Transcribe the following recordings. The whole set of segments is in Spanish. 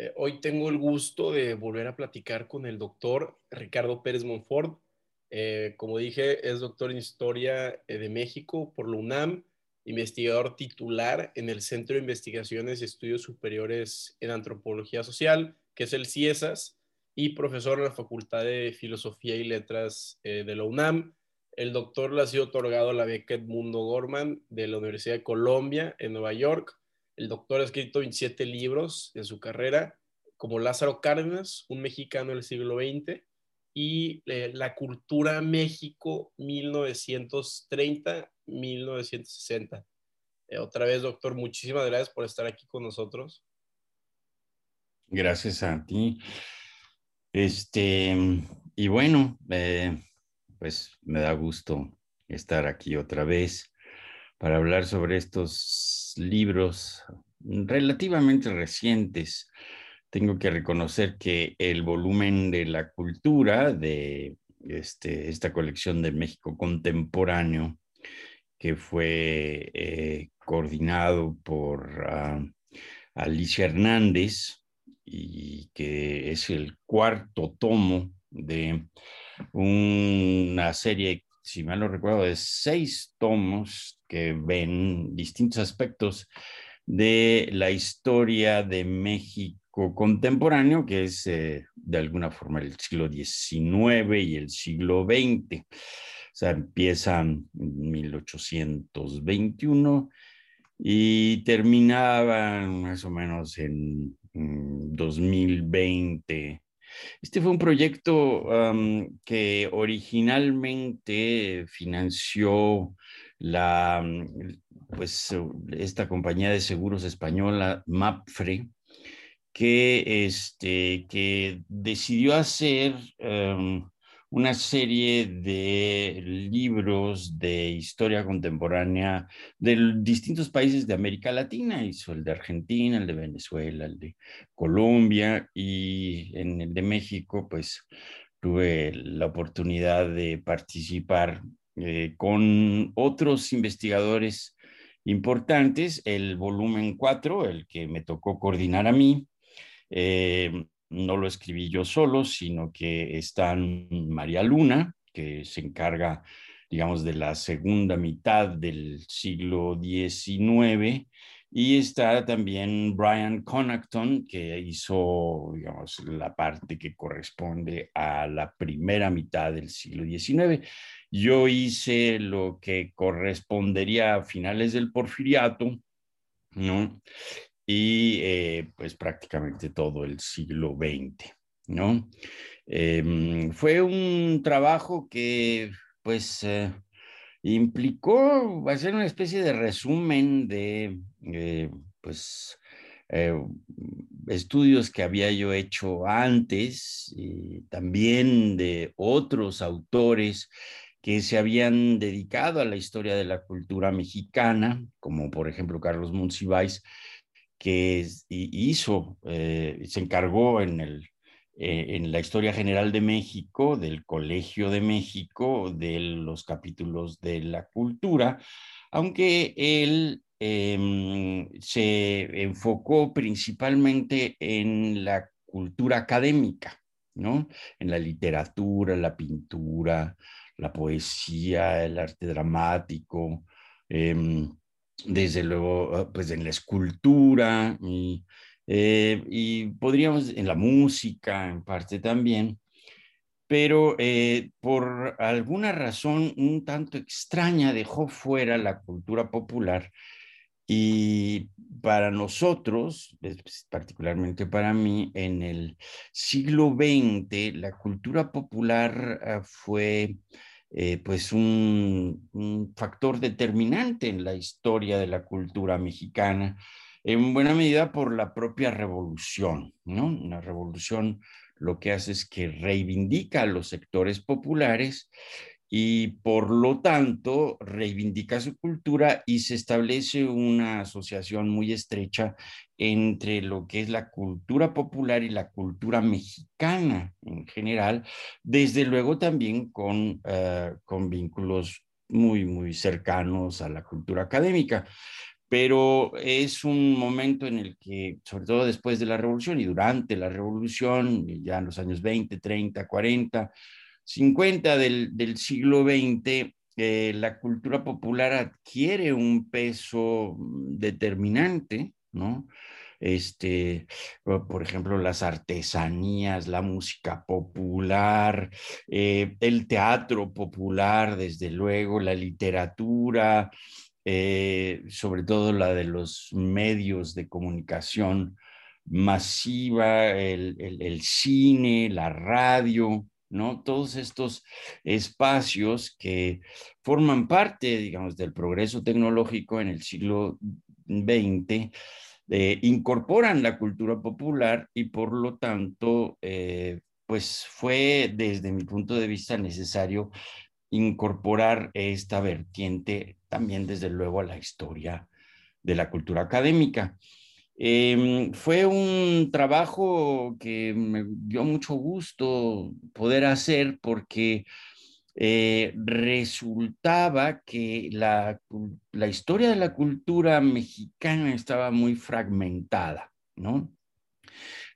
Eh, hoy tengo el gusto de volver a platicar con el doctor Ricardo Pérez Monfort. Eh, como dije, es doctor en Historia eh, de México por la UNAM, investigador titular en el Centro de Investigaciones y Estudios Superiores en Antropología Social, que es el CIESAS, y profesor en la Facultad de Filosofía y Letras de la UNAM. El doctor le ha sido otorgado la beca Edmundo Gorman de la Universidad de Colombia en Nueva York. El doctor ha escrito 27 libros en su carrera, como Lázaro Cárdenas, un mexicano del siglo XX, y eh, La cultura México 1930-1960. Eh, otra vez, doctor, muchísimas gracias por estar aquí con nosotros. Gracias a ti. Este, y bueno, eh, pues me da gusto estar aquí otra vez para hablar sobre estos libros relativamente recientes. Tengo que reconocer que el volumen de la cultura de este, esta colección de México contemporáneo, que fue eh, coordinado por ah, Alicia Hernández y que es el cuarto tomo de una serie, si mal no recuerdo, de seis tomos que ven distintos aspectos de la historia de México contemporáneo, que es eh, de alguna forma el siglo XIX y el siglo XX. O sea, empiezan en 1821 y terminaban más o menos en 2020 este fue un proyecto que originalmente financió la, pues, esta compañía de seguros española, MAPFRE, que, este, que decidió hacer una serie de libros de historia contemporánea de distintos países de América Latina. Hizo el de Argentina, el de Venezuela, el de Colombia y en el de México, pues tuve la oportunidad de participar eh, con otros investigadores importantes, el volumen 4, el que me tocó coordinar a mí. Eh, no lo escribí yo solo, sino que está María Luna, que se encarga, digamos, de la segunda mitad del siglo XIX, y está también Brian Connaughton, que hizo, digamos, la parte que corresponde a la primera mitad del siglo XIX. Yo hice lo que correspondería a finales del porfiriato, ¿no? y eh, pues prácticamente todo el siglo XX, ¿no? Em, fue un trabajo que pues eh, implicó hacer una especie de resumen de eh, pues estudios que había yo hecho antes y también de otros autores que se habían dedicado a la historia de la cultura mexicana, como por ejemplo Carlos Monsiváis, que hizo, eh, se encargó en, el, eh, en la historia general de México, del Colegio de México, de los capítulos de la cultura, aunque él em, se enfocó principalmente en la cultura académica, ¿no? En la literatura, la pintura, la poesía, el arte dramático, em, desde luego, ah, pues en la escultura y, eh, y podríamos, en la música en parte también, pero eh, por alguna razón un tanto extraña dejó fuera la cultura popular y para nosotros, pues, particularmente para mí, en el siglo XX, la cultura popular ah, fue eh, pues un, factor determinante en la historia de la cultura mexicana, en buena medida por la propia revolución, ¿no? Una revolución lo que hace es que reivindica a los sectores populares y por lo tanto reivindica su cultura y se establece una asociación muy estrecha entre lo que es la cultura popular y la cultura mexicana en general, desde luego también con, eh, con vínculos muy, muy cercanos a la cultura académica. pero es un momento en el que, sobre todo después de la revolución y durante la revolución, ya en los años 20, 30, 40, 50 del, del siglo XX, eh, la cultura popular adquiere un peso determinante, ¿no? Este, por ejemplo, las artesanías, la música popular, eh, el teatro popular, desde luego, la literatura, eh, sobre todo la de los medios de comunicación masiva, el, cine, la radio, ¿no? Todos estos espacios que forman parte, digamos, del progreso tecnológico en el siglo XX, eh, incorporan la cultura popular y por lo tanto, eh, pues fue desde mi punto de vista necesario incorporar esta vertiente también desde luego a la historia de la cultura académica. Em, fue un trabajo que me dio mucho gusto poder hacer porque eh, resultaba que la, historia de la cultura mexicana estaba muy fragmentada, ¿no?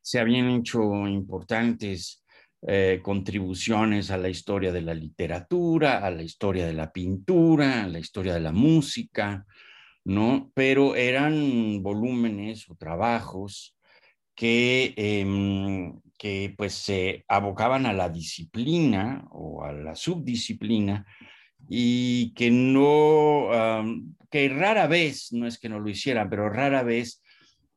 Se habían hecho importantes eh, contribuciones a la historia de la literatura, a la historia de la pintura, a la historia de la música, ¿no? Pero eran volúmenes o trabajos que, em, que pues se abocaban a la disciplina o a la subdisciplina y que no, que rara vez, no es que no lo hicieran, pero rara vez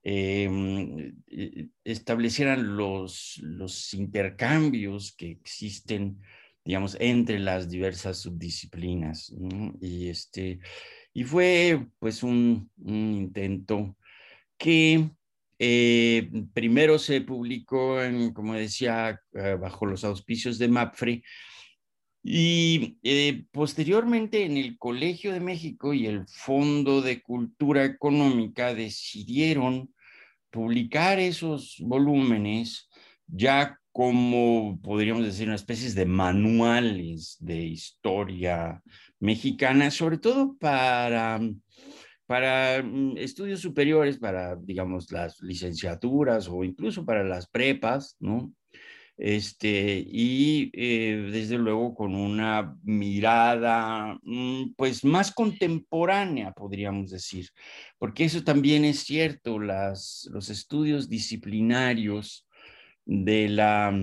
Em, eh, establecieran los, los intercambios que existen, digamos, entre las diversas subdisciplinas. Y, este, y fue pues un, intento que eh, primero se publicó, en, como decía, eh, bajo los auspicios de MAPFRE, y posteriormente en el Colegio de México y el Fondo de Cultura Económica decidieron publicar esos volúmenes ya como podríamos decir una especie de manuales de historia mexicana, sobre todo para, para mm, estudios superiores, para, digamos, las licenciaturas o incluso para las prepas, ¿no? este, y eh, desde luego con una mirada mm, pues más contemporánea, podríamos decir, porque eso también es cierto, las, los estudios disciplinarios de, la,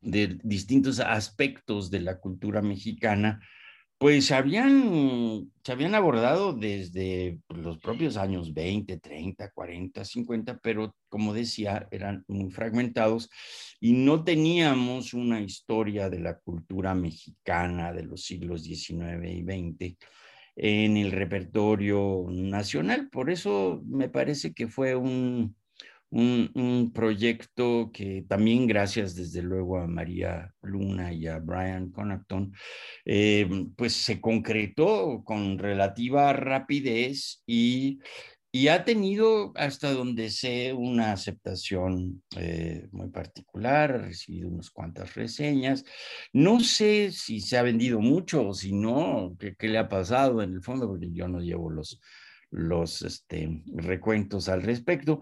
de distintos aspectos de la cultura mexicana pues habían, se habían abordado desde los propios años 20, 30, 40, 50, pero como decía, eran muy fragmentados y no teníamos una historia de la cultura mexicana de los siglos XIX y XX en el repertorio nacional. Por eso me parece que fue un, un, proyecto que también gracias desde luego a María Luna y a Brian Connaughton, eh, pues se concretó con relativa rapidez y, y, ha tenido hasta donde sé una aceptación eh, muy particular, ha recibido unas cuantas reseñas. No sé si se ha vendido mucho o si no, qué, qué le ha pasado en el fondo, porque yo no llevo los, los este, recuentos al respecto,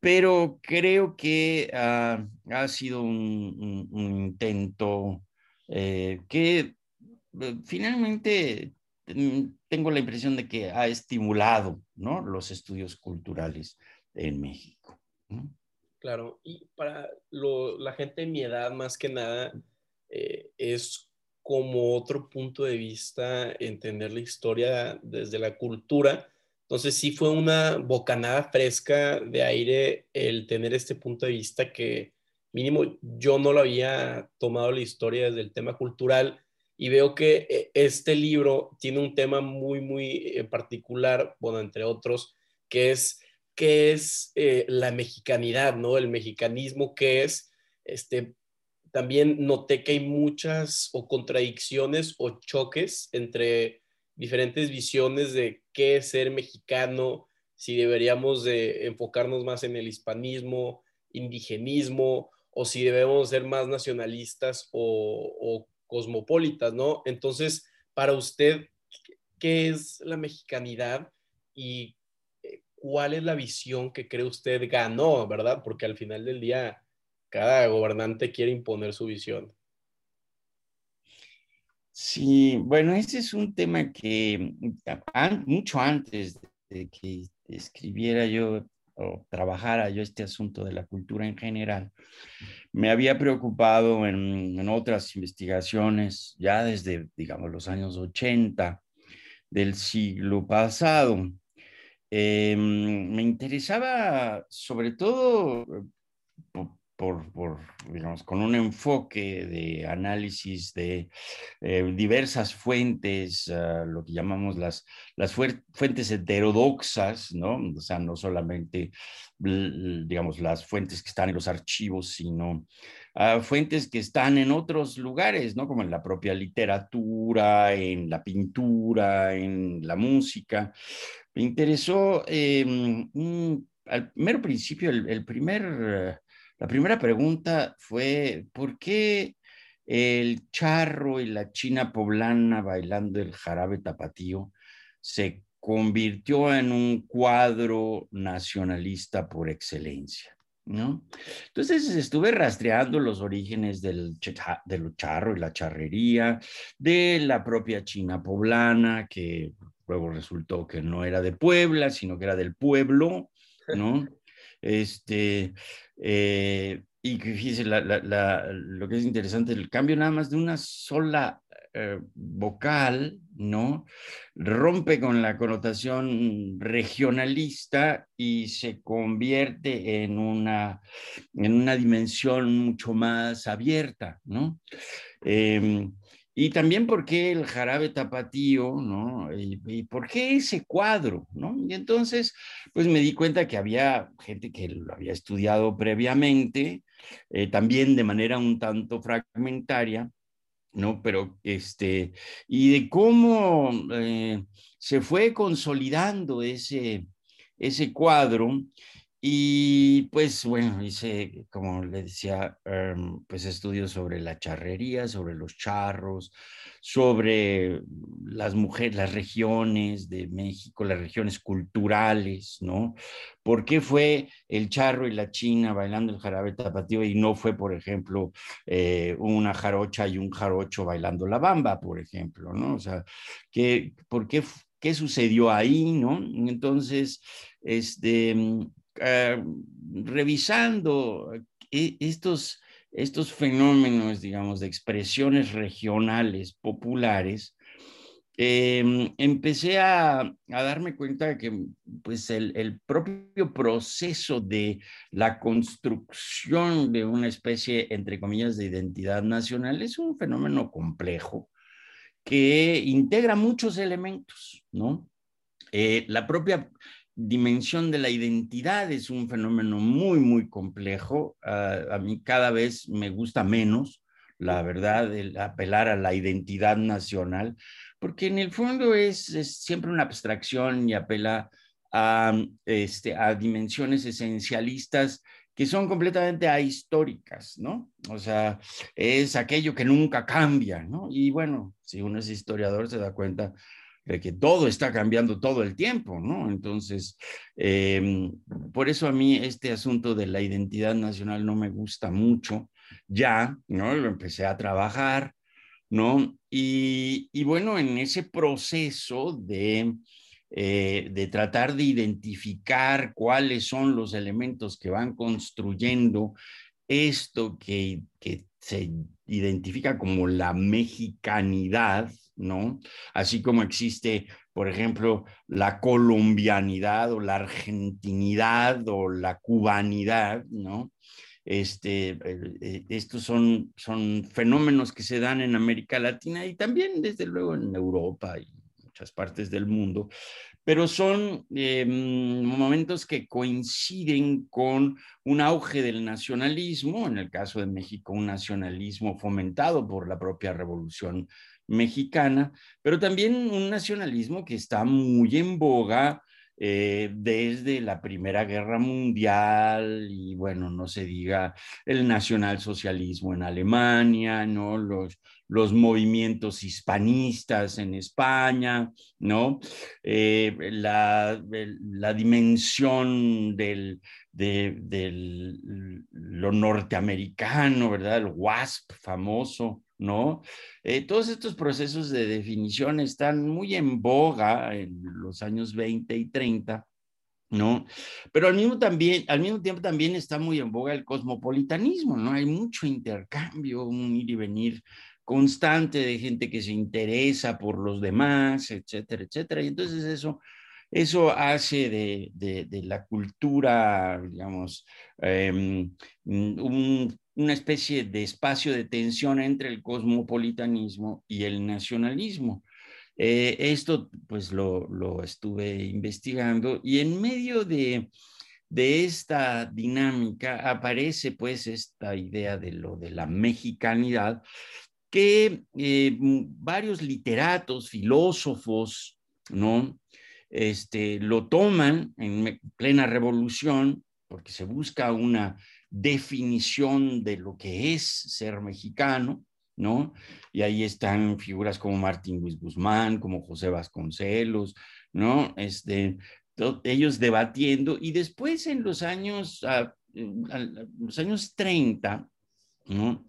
pero creo que ah, ha sido un, intento eh, que eh, finalmente mm, tengo la impresión de que ha estimulado ¿no? los estudios culturales en México. Claro, y para la gente de mi edad, más que nada, eh, es como otro punto de vista entender la historia desde la cultura entonces sí fue una bocanada fresca de aire el tener este punto de vista que mínimo yo no lo había tomado la historia desde el tema cultural y veo que eh, este libro tiene un tema muy, muy eh, particular, bueno, entre otros, que es, que es eh, la mexicanidad, ¿no? El mexicanismo que es, este, también noté que hay muchas o contradicciones o choques entre diferentes visiones de qué es ser mexicano, si deberíamos de enfocarnos más en el hispanismo, indigenismo, o si debemos ser más nacionalistas o, cosmopolitas, ¿no? Entonces, para usted, ¿qué es la mexicanidad y ¿cuál es la visión que cree usted ganó, verdad? Porque al final del día, cada gobernante quiere imponer su visión. Sí, bueno, ese es un tema que mucho antes de que escribiera yo o trabajara yo este asunto de la cultura en general, me había preocupado en, otras investigaciones ya desde, digamos, los años 80 del siglo pasado. Em, me interesaba sobre todo por, digamos, con un enfoque de análisis de eh, diversas fuentes, ah, lo que llamamos las, las fuentes heterodoxas, ¿no? O sea, no solamente, digamos, las fuentes que están en los archivos, sino uh, fuentes que están en otros lugares, ¿no? Como en la propia literatura, en la pintura, en la música. Me interesó eh, al mero principio, el primer la primera pregunta fue, ¿por qué el charro y la china poblana bailando el jarabe tapatío se convirtió en un cuadro nacionalista por excelencia? ¿no? Entonces estuve rastreando los orígenes del, del charro y la charrería, de la propia china poblana, que luego resultó que no era de Puebla, sino que era del pueblo, ¿no? Este, eh, y fíjese, lo que es interesante, el cambio nada más de una sola eh, vocal, ¿no? Rompe con la connotación regionalista y se convierte en una, en una dimensión mucho más abierta, ¿no? Em, y también por qué el jarabe tapatío, ¿no? Y, por qué ese cuadro, ¿no? Y entonces, pues me di cuenta que había gente que lo había estudiado previamente, eh, también de manera un tanto fragmentaria, ¿no? Pero, este, y de cómo eh, se fue consolidando ese, ese cuadro y pues bueno, hice, como le decía, em, pues estudios sobre la charrería, sobre los charros, sobre las mujeres, las regiones de México, las regiones culturales, ¿no? ¿Por qué fue el charro y la china bailando el jarabe tapatío y no fue, por ejemplo, eh, una jarocha y un jarocho bailando la bamba, por ejemplo, ¿no? O sea, ¿qué, ¿por qué, qué sucedió ahí, ¿no? Entonces, este eh, revisando eh, estos, estos fenómenos, digamos, de expresiones regionales, populares, em, empecé a, darme cuenta de que pues el, el, propio proceso de la construcción de una especie, entre comillas, de identidad nacional es un fenómeno complejo que integra muchos elementos, ¿no? Eh, la propia dimensión de la identidad es un fenómeno muy, muy complejo. Ah, a mí cada vez me gusta menos, la verdad, el apelar a la identidad nacional, porque en el fondo es, siempre una abstracción y apela a, este, a dimensiones esencialistas que son completamente ahistóricas, ¿no? O sea, es aquello que nunca cambia, ¿no? Y bueno, si uno es historiador se da cuenta de que todo está cambiando todo el tiempo, ¿no? Entonces, em, por eso a mí este asunto de la identidad nacional no me gusta mucho, ya, ¿no? Lo empecé a trabajar, ¿no? Y, bueno, en ese proceso de, eh, de tratar de identificar cuáles son los elementos que van construyendo esto que, que se identifica como la mexicanidad, ¿no? Así como existe, por ejemplo, la colombianidad o la argentinidad o la cubanidad, ¿no? Este, eh, estos son, son fenómenos que se dan en América Latina y también, desde luego, en Europa y muchas partes del mundo, pero son eh, momentos que coinciden con un auge del nacionalismo, en el caso de México, un nacionalismo fomentado por la propia revolución mexicana, pero también un nacionalismo que está muy en boga eh, desde la Primera Guerra Mundial y bueno, no se diga el nacionalsocialismo en Alemania, ¿no? Los, movimientos hispanistas en España, ¿no? Eh, la, dimensión del, de, lo norteamericano, ¿verdad? El WASP famoso, ¿no? Eh, todos estos procesos de definición están muy en boga en los años 20 y 30, ¿no? Pero al mismo, también, al mismo tiempo también está muy en boga el cosmopolitanismo, ¿no? Hay mucho intercambio, un ir y venir constante de gente que se interesa por los demás, etcétera, etcétera. Y entonces eso, eso hace de, de, la cultura, digamos, em, un, una especie de espacio de tensión entre el cosmopolitanismo y el nacionalismo. Eh, esto pues lo, lo, estuve investigando y en medio de, de, esta dinámica aparece pues esta idea de lo de la mexicanidad que eh, varios literatos, filósofos, ¿no? Este, lo toman en plena revolución porque se busca una definición de lo que es ser mexicano, ¿no? Y ahí están figuras como Martín Luis Guzmán, como José Vasconcelos, ¿no? Este, ellos debatiendo y después en los años, ah, los años 30, ¿no?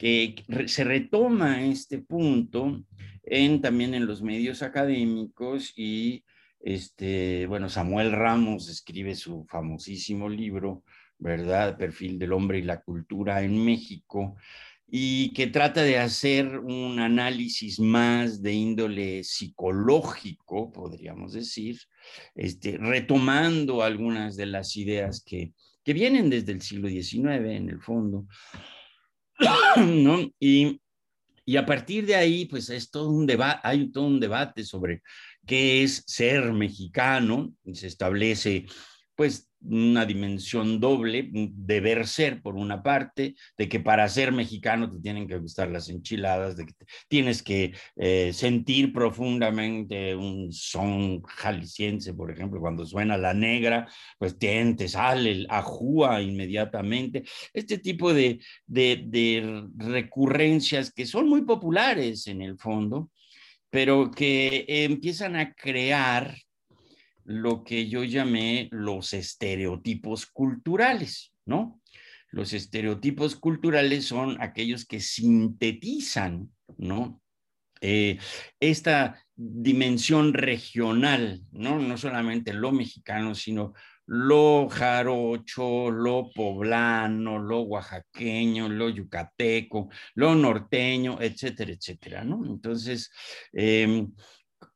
que se retoma este punto en, también en los medios académicos y este, bueno, Samuel Ramos escribe su famosísimo libro ¿verdad? Perfil del hombre y la cultura en México, y que trata de hacer un análisis más de índole psicológico, podríamos decir, este, retomando algunas de las ideas que, que vienen desde el siglo XIX en el fondo, ¿no? Y, y a partir de ahí, pues es todo un debate, hay todo un debate sobre qué es ser mexicano, y se establece pues una dimensión doble, deber ser por una parte, de que para ser mexicano te tienen que gustar las enchiladas, de que tienes que eh, sentir profundamente un son jalisciense, por ejemplo, cuando suena la negra, pues te, te sale el ajúa inmediatamente. Este tipo de, de, de recurrencias que son muy populares en el fondo, pero que empiezan a crear lo que yo llamé los estereotipos culturales, ¿no? Los estereotipos culturales son aquellos que sintetizan, ¿no? Eh, esta dimensión regional, ¿no? No solamente lo mexicano, sino lo jarocho, lo poblano, lo oaxaqueño, lo yucateco, lo norteño, etcétera, etcétera, ¿no? Entonces, eh,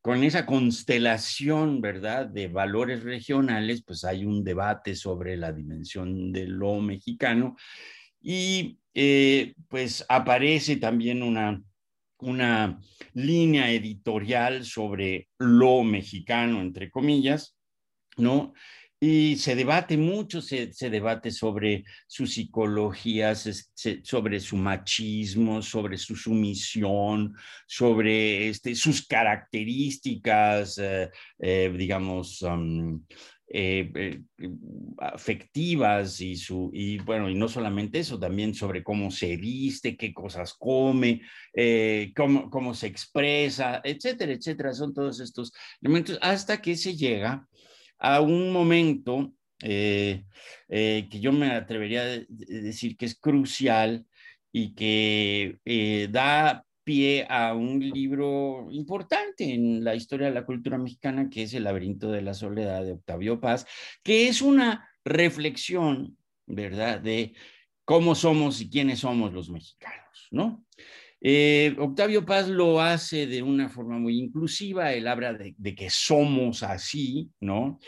con esa constelación, ¿verdad?, de valores regionales, pues hay un debate sobre la dimensión de lo mexicano y eh, pues aparece también una, una línea editorial sobre lo mexicano, entre comillas, ¿no? Y se debate mucho, se, debate sobre su psicología, sobre su machismo, sobre su sumisión, sobre este, sus características, eh, eh, digamos, um, eh, afectivas y, su, y bueno, y no solamente eso, también sobre cómo se viste, qué cosas come, cómo, cómo se expresa, etcétera, etcétera. Son todos estos elementos hasta que se llega a un momento eh, eh, que yo me atrevería a decir que es crucial y que eh, da pie a un libro importante en la historia de la cultura mexicana, que es El laberinto de la soledad de Octavio Paz, que es una reflexión, ¿verdad?, de cómo somos y quiénes somos los mexicanos, ¿no? Eh, Octavio Paz lo hace de una forma muy inclusiva, él habla de, que somos así, ¿no?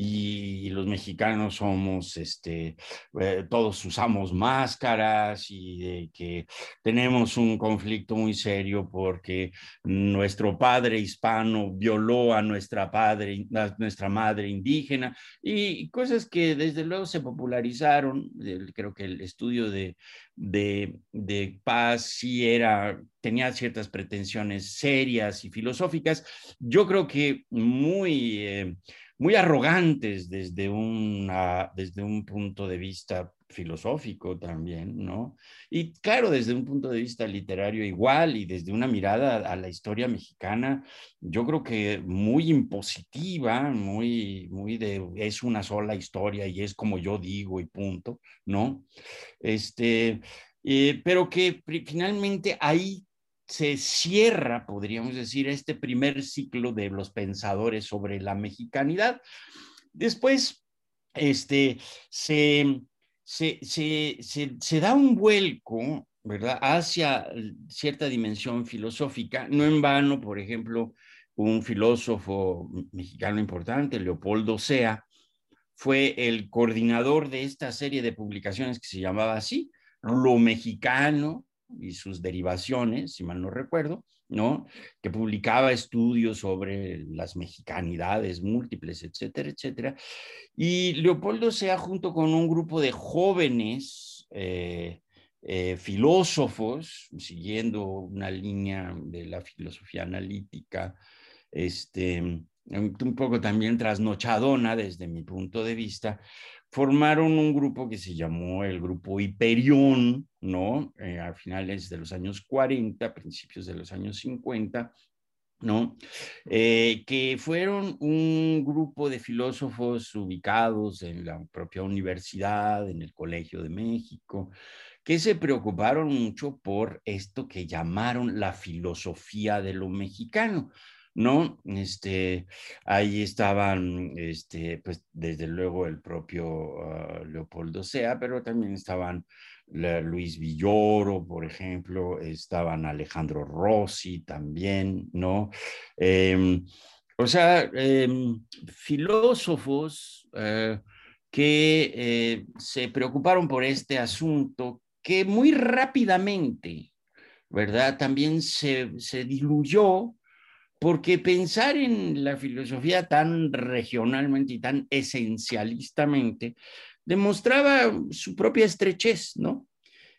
Y los mexicanos somos, este, eh, todos usamos máscaras y que tenemos un conflicto muy serio porque nuestro padre hispano violó a nuestra, padre, nuestra madre indígena y cosas que desde luego se popularizaron. Creo que el estudio de, de, de paz sí era, tenía ciertas pretensiones serias y filosóficas. Yo creo que muy, eh, muy arrogantes desde, desde un punto de vista filosófico también, ¿no? Y claro, desde un punto de vista literario igual y desde una mirada a la historia mexicana, yo creo que muy impositiva, muy, muy de, es una sola historia y es como yo digo y punto, ¿no? Este, eh, pero que finalmente ahí se cierra, podríamos decir, este primer ciclo de los pensadores sobre la mexicanidad. Después, este, se, se, se, da un vuelco, ¿verdad?, hacia cierta dimensión filosófica. No en vano, por ejemplo, un filósofo mexicano importante, Leopoldo Sea, fue el coordinador de esta serie de publicaciones que se llamaba así, Lo Mexicano, y sus derivaciones, si mal no recuerdo, ¿no? Que publicaba estudios sobre las mexicanidades múltiples, etcétera, etcétera. Y Leopoldo Sea, junto con un grupo de jóvenes eh, eh, filósofos, siguiendo una línea de la filosofía analítica, este, un poco también trasnochadona desde mi punto de vista, formaron un grupo que se llamó el Grupo Hiperión, ¿no? Eh, a finales de los años 40, principios de los años 50, ¿no? Eh, que fueron un grupo de filósofos ubicados en la propia universidad, en el Colegio de México, que se preocuparon mucho por esto que llamaron la filosofía de lo mexicano. ¿no? Este, ahí estaban, este, pues desde luego el propio ah, Leopoldo Sea, pero también estaban Luis Villoro, por ejemplo, estaban Alejandro Rossi también, ¿no? Em, o sea, em, filósofos eh, que eh, se preocuparon por este asunto que muy rápidamente, ¿verdad? También se, se diluyó porque pensar en la filosofía tan regionalmente y tan esencialistamente demostraba su propia estrechez, ¿no?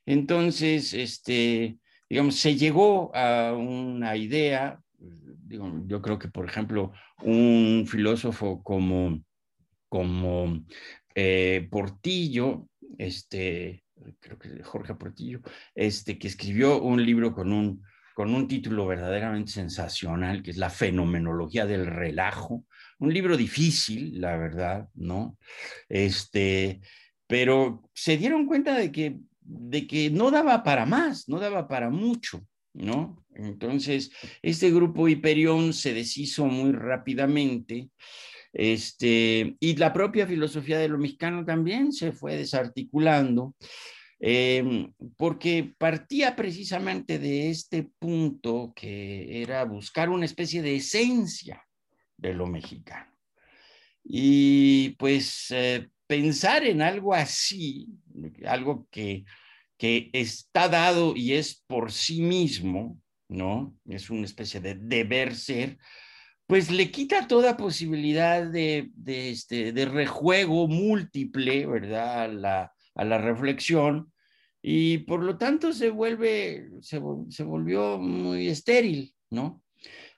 Entonces, este, digamos, se llegó a una idea, yo creo que, por ejemplo, un filósofo como, como eh, Portillo, este, creo que Jorge Portillo, este, que escribió un libro con un con un título verdaderamente sensacional, que es La fenomenología del relajo, un libro difícil, la verdad, ¿no? Este, pero se dieron cuenta de que, de que no daba para más, no daba para mucho, ¿no? Entonces, este grupo Hiperión se deshizo muy rápidamente, este, y la propia filosofía de lo mexicano también se fue desarticulando. Em, porque partía precisamente de este punto que era buscar una especie de esencia de lo mexicano. Y pues eh, pensar en algo así, algo que, que está dado y es por sí mismo, ¿no? Es una especie de deber ser, pues le quita toda posibilidad de, de, este, de rejuego múltiple, ¿verdad? La, a la reflexión y por lo tanto se vuelve, se, volvió muy estéril, ¿no?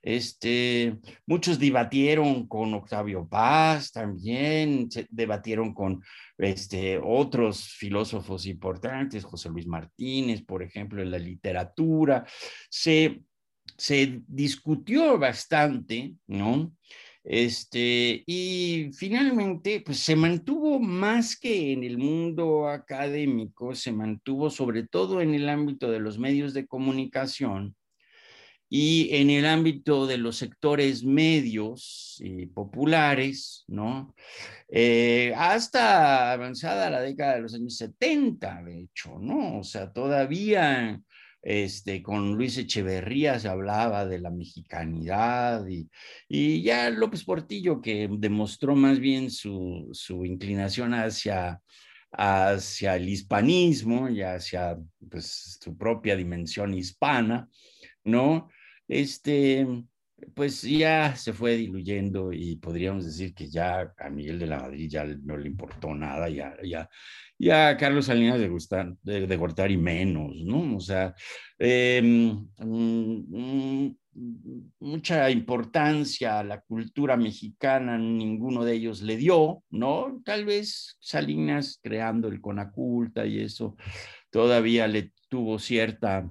Este, muchos debatieron con Octavio Paz también, se debatieron con este, otros filósofos importantes, José Luis Martínez, por ejemplo, en la literatura. Se, discutió bastante, ¿no? Este, y finalmente, pues se mantuvo más que en el mundo académico, se mantuvo sobre todo en el ámbito de los medios de comunicación y en el ámbito de los sectores medios y populares, ¿no? Eh, hasta avanzada la década de los años 70, de hecho, ¿no? O sea, todavía este, con Luis Echeverría se hablaba de la mexicanidad y, y ya López Portillo, que demostró más bien su, su inclinación hacia, hacia el hispanismo y hacia pues, su propia dimensión hispana, ¿no? Este, pues ya se fue diluyendo y podríamos decir que ya a Miguel de la Madrid ya no le importó nada, ya, ya, ya a Carlos Salinas de, gustar, de, de Gortari menos, ¿no? O sea, em, mm, mucha importancia a la cultura mexicana, ninguno de ellos le dio, ¿no? Tal vez Salinas creando el Conaculta y eso todavía le tuvo cierta,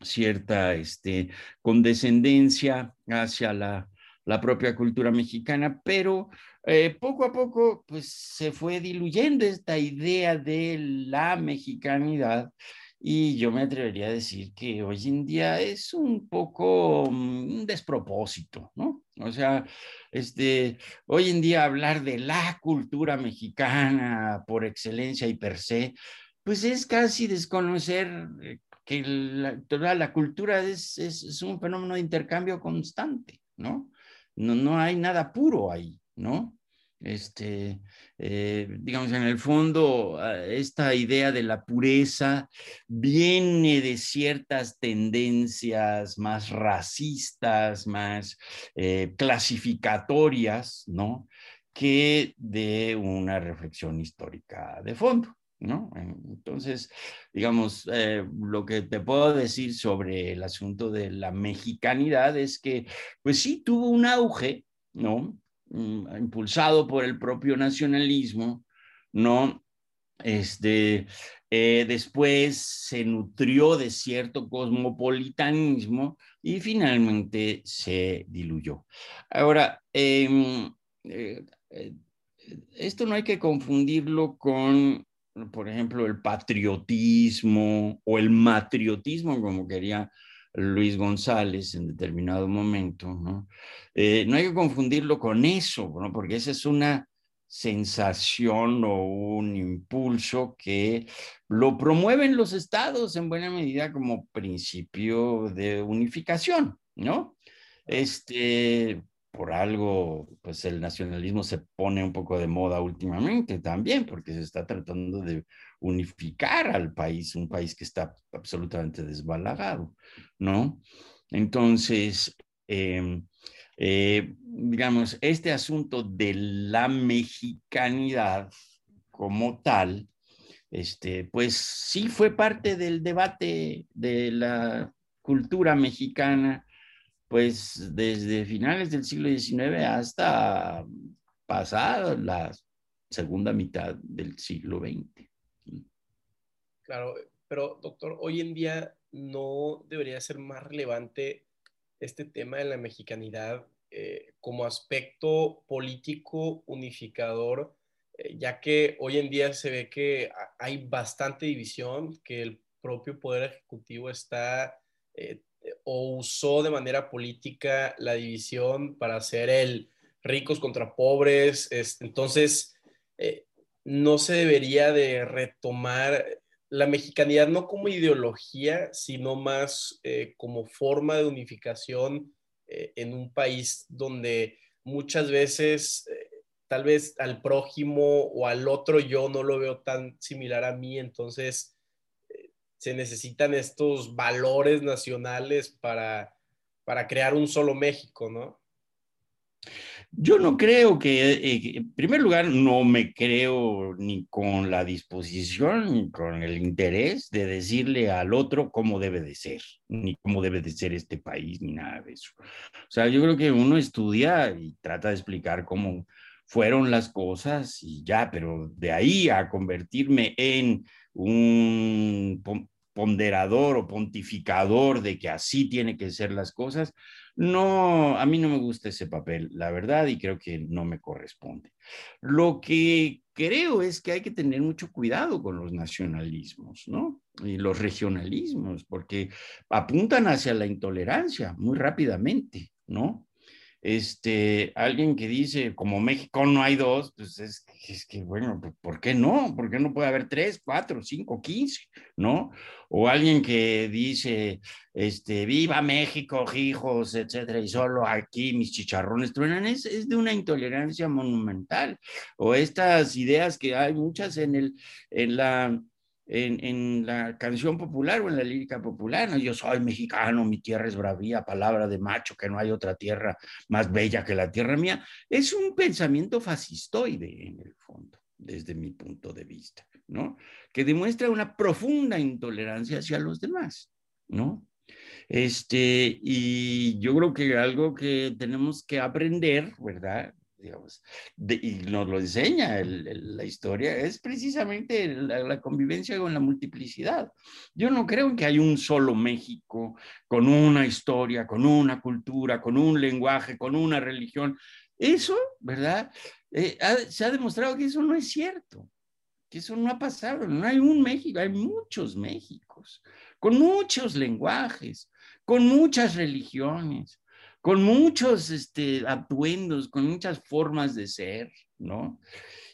cierta este, condescendencia hacia la, la propia cultura mexicana, pero eh, poco a poco pues se fue diluyendo esta idea de la mexicanidad y yo me atrevería a decir que hoy en día es un poco mm, un despropósito, ¿no? O sea, este, hoy en día hablar de la cultura mexicana por excelencia y per se, pues es casi desconocer eh, que la, toda la cultura es, es, un fenómeno de intercambio constante, ¿no? No, no hay nada puro ahí, ¿no? Este, eh, digamos, en el fondo, ah, esta idea de la pureza viene de ciertas tendencias más racistas, más eh, clasificatorias, ¿no? Que de una reflexión histórica de fondo. ¿No? Entonces, digamos, eh, lo que te puedo decir sobre el asunto de la mexicanidad es que, pues sí, tuvo un auge, ¿no? Mm, impulsado por el propio nacionalismo, ¿no? Este, eh, después se nutrió de cierto cosmopolitanismo y finalmente se diluyó. Ahora, em, eh, esto no hay que confundirlo con, por ejemplo, el patriotismo o el matriotismo, como quería Luis González en determinado momento, ¿no? Eh, no hay que confundirlo con eso, ¿no? Porque esa es una sensación o un impulso que lo promueven los estados en buena medida como principio de unificación, ¿no? Este, por algo, pues el nacionalismo se pone un poco de moda últimamente también, porque se está tratando de unificar al país, un país que está absolutamente desbalagado, ¿no? Entonces, em, eh, digamos, este asunto de la mexicanidad como tal, este, pues sí fue parte del debate de la cultura mexicana, pues desde finales del siglo XIX hasta pasada la segunda mitad del siglo XX. Claro, pero doctor, hoy en día no debería ser más relevante este tema de la mexicanidad eh, como aspecto político unificador, eh, ya que hoy en día se ve que hay bastante división, que el propio Poder Ejecutivo está eh, o usó de manera política la división para hacer el ricos contra pobres. entonces, no se debería de retomar la mexicanidad no como ideología, sino más eh, como forma de unificación eh, en un país donde muchas veces eh, tal vez al prójimo o al otro yo no lo veo tan similar a mí, entonces se necesitan estos valores nacionales para, para crear un solo México, ¿no? Yo no creo que, eh, en primer lugar, no me creo ni con la disposición ni con el interés de decirle al otro cómo debe de ser, ni cómo debe de ser este país, ni nada de eso. O sea, yo creo que uno estudia y trata de explicar cómo fueron las cosas y ya, pero de ahí a convertirme en un ponderador o pontificador de que así tiene que ser las cosas, no, a mí no me gusta ese papel, la verdad, y creo que no me corresponde. Lo que creo es que hay que tener mucho cuidado con los nacionalismos, ¿no? Y los regionalismos, porque apuntan hacia la intolerancia muy rápidamente, ¿no? Este, alguien que dice, como México no hay dos, pues es, es, que, bueno, pues, ¿por qué no? ¿Por qué no puede haber tres, cuatro, cinco, quince, no? O alguien que dice, este, viva México, hijos, etcétera, y solo aquí mis chicharrones truenan, es, es de una intolerancia monumental. O estas ideas que hay muchas en, el, en la en, la canción popular o en la lírica popular, ¿no? yo soy mexicano, mi tierra es bravía, palabra de macho, que no hay otra tierra más bella que la tierra mía, es un pensamiento fascistoide en el fondo, desde mi punto de vista, ¿no? Que demuestra una profunda intolerancia hacia los demás, ¿no? Este, y yo creo que algo que tenemos que aprender, ¿verdad? Digamos, y nos lo enseña la historia, es precisamente la, convivencia con la multiplicidad. Yo no creo que hay un solo México con una historia, con una cultura, con un lenguaje, con una religión. Eso, ¿verdad? Eh, se ha demostrado que eso no es cierto, que eso no ha pasado. No hay un México, hay muchos Méxicos, con muchos lenguajes, con muchas religiones, con muchos este, atuendos, con muchas formas de ser, ¿no?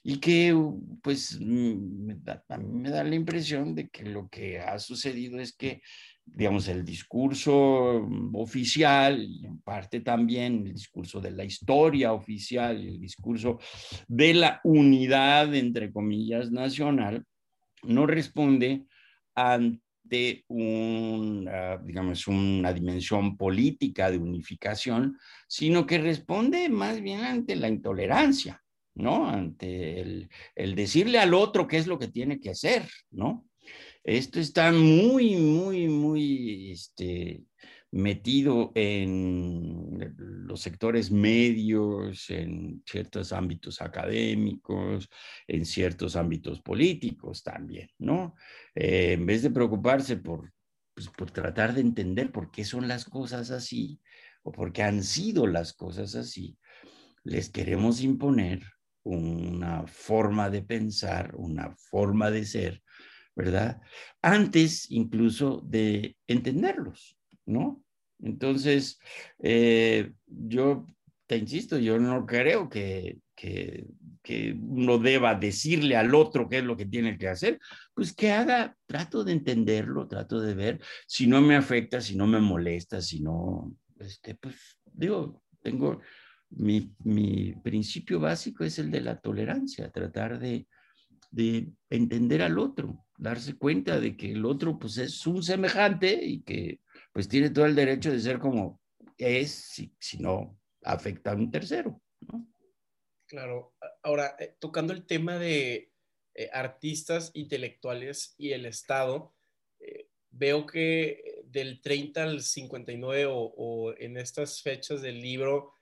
Y que, pues, me da, a mí me da la impresión de que lo que ha sucedido es que, digamos, el discurso oficial, y en parte también el discurso de la historia oficial, el discurso de la unidad, entre comillas, nacional, no responde ante de un, digamos, una dimensión política de unificación, sino que responde más bien ante la intolerancia, ¿no? Ante el, el decirle al otro qué es lo que tiene que hacer, ¿no? Esto está muy, muy, muy, este, metido en los sectores medios, en ciertos ámbitos académicos, en ciertos ámbitos políticos también, ¿no? Eh, en vez de preocuparse por, pues, por tratar de entender por qué son las cosas así o por qué han sido las cosas así, les queremos imponer una forma de pensar, una forma de ser, ¿verdad? Antes incluso de entenderlos. ¿no? Entonces, eh, yo te insisto, yo no creo que, que, que, uno deba decirle al otro qué es lo que tiene que hacer, pues que haga, trato de entenderlo, trato de ver, si no me afecta, si no me molesta, si no, este, pues digo, tengo, mi, mi principio básico es el de la tolerancia, tratar de, de entender al otro, darse cuenta de que el otro pues es un semejante y que pues tiene todo el derecho de ser como es si, no afecta a un tercero. Claro. Ahora, eh, tocando el tema de eh, artistas intelectuales y el Estado, eh, veo que del 30 al 59 o, o en estas fechas del libro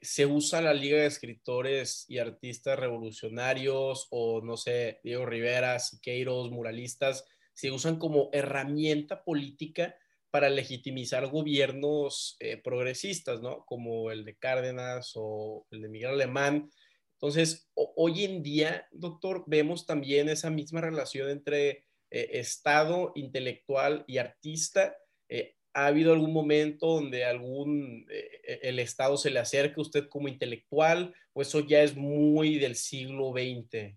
se usa la Liga de Escritores y Artistas Revolucionarios o, no sé, Diego Rivera, Siqueiros, muralistas, se usan como herramienta política para legitimizar gobiernos eh, progresistas, ¿no? Como el de Cárdenas o el de Miguel Alemán. Entonces, hoy en día, doctor, vemos también esa misma relación entre eh, Estado, intelectual y artista. Eh, ¿Ha habido algún momento donde algún, el Estado se le acerque a usted como intelectual? ¿O eso ya es muy del siglo XX?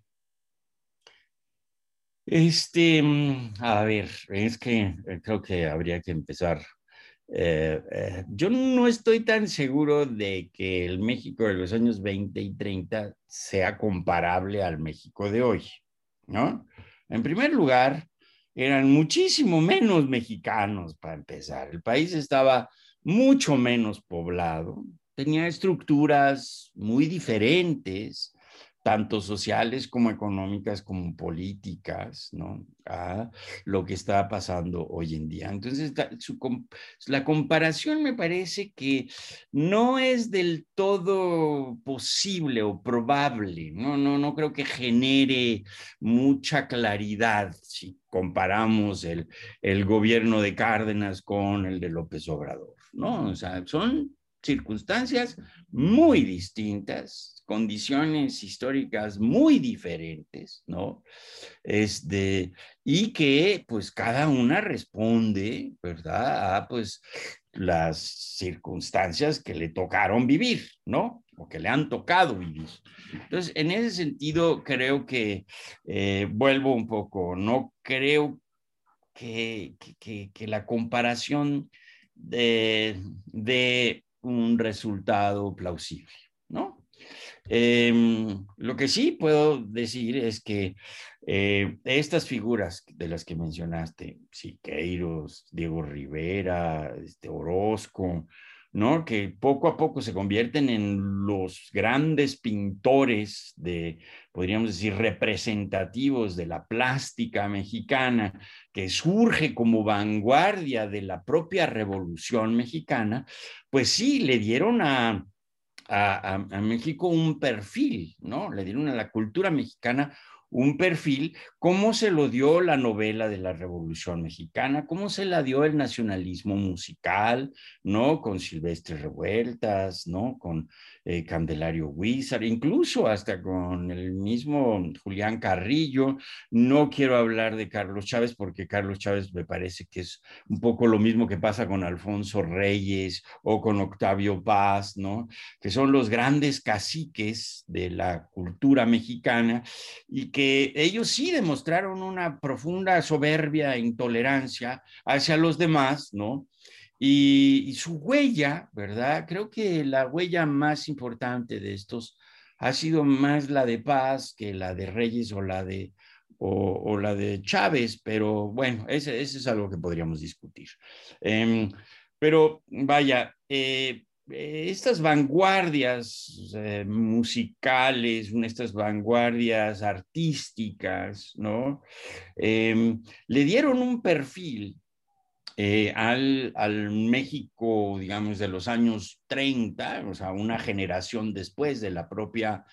Este, mm, a ver, es que eh, creo que habría que empezar. Eh, eh, yo no estoy tan seguro de que el México de los años 20 y 30 sea comparable al México de hoy, ¿no? En primer lugar, eran muchísimo menos mexicanos para empezar. El país estaba mucho menos poblado, tenía estructuras muy diferentes tanto sociales como económicas como políticas, ¿no? A lo que está pasando hoy en día. Entonces, la comparación me parece que no es del todo posible o probable, ¿no? No, no creo que genere mucha claridad si comparamos el, el gobierno de Cárdenas con el de López Obrador, ¿no? O sea, son circunstancias muy distintas, condiciones históricas muy diferentes, ¿no? Este, y que pues cada una responde, ¿verdad? A pues las circunstancias que le tocaron vivir, ¿no? O que le han tocado vivir. Entonces, en ese sentido, creo que, eh, vuelvo un poco, no creo que, que, que la comparación de, de un resultado plausible, ¿no? Em, lo que sí puedo decir es que eh, estas figuras de las que mencionaste, Siqueiros, Diego Rivera, este, Orozco, ¿no? Que poco a poco se convierten en los grandes pintores de, podríamos decir, representativos de la plástica mexicana, que surge como vanguardia de la propia revolución mexicana, pues sí, le dieron a, a, México un perfil, ¿no? Le dieron a la cultura mexicana un perfil, cómo se lo dio la novela de la Revolución Mexicana, cómo se la dio el nacionalismo musical, ¿no? Con Silvestre Revueltas, ¿no? Con eh, Candelario Huizar, incluso hasta con el mismo Julián Carrillo. No quiero hablar de Carlos Chávez porque Carlos Chávez me parece que es un poco lo mismo que pasa con Alfonso Reyes o con Octavio Paz, ¿no? Que son los grandes caciques de la cultura mexicana y que ellos sí demostraron una profunda soberbia e intolerancia hacia los demás, ¿no? Y, su huella, ¿verdad? Creo que la huella más importante de estos ha sido más la de Paz que la de Reyes o la de, o, la de Chávez, pero bueno, ese, es algo que podríamos discutir. Em, pero vaya, eh, estas vanguardias eh, musicales, estas vanguardias artísticas, ¿no? Em, le dieron un perfil eh, al, al, México, digamos, de los años 30, o sea, una generación después de la propia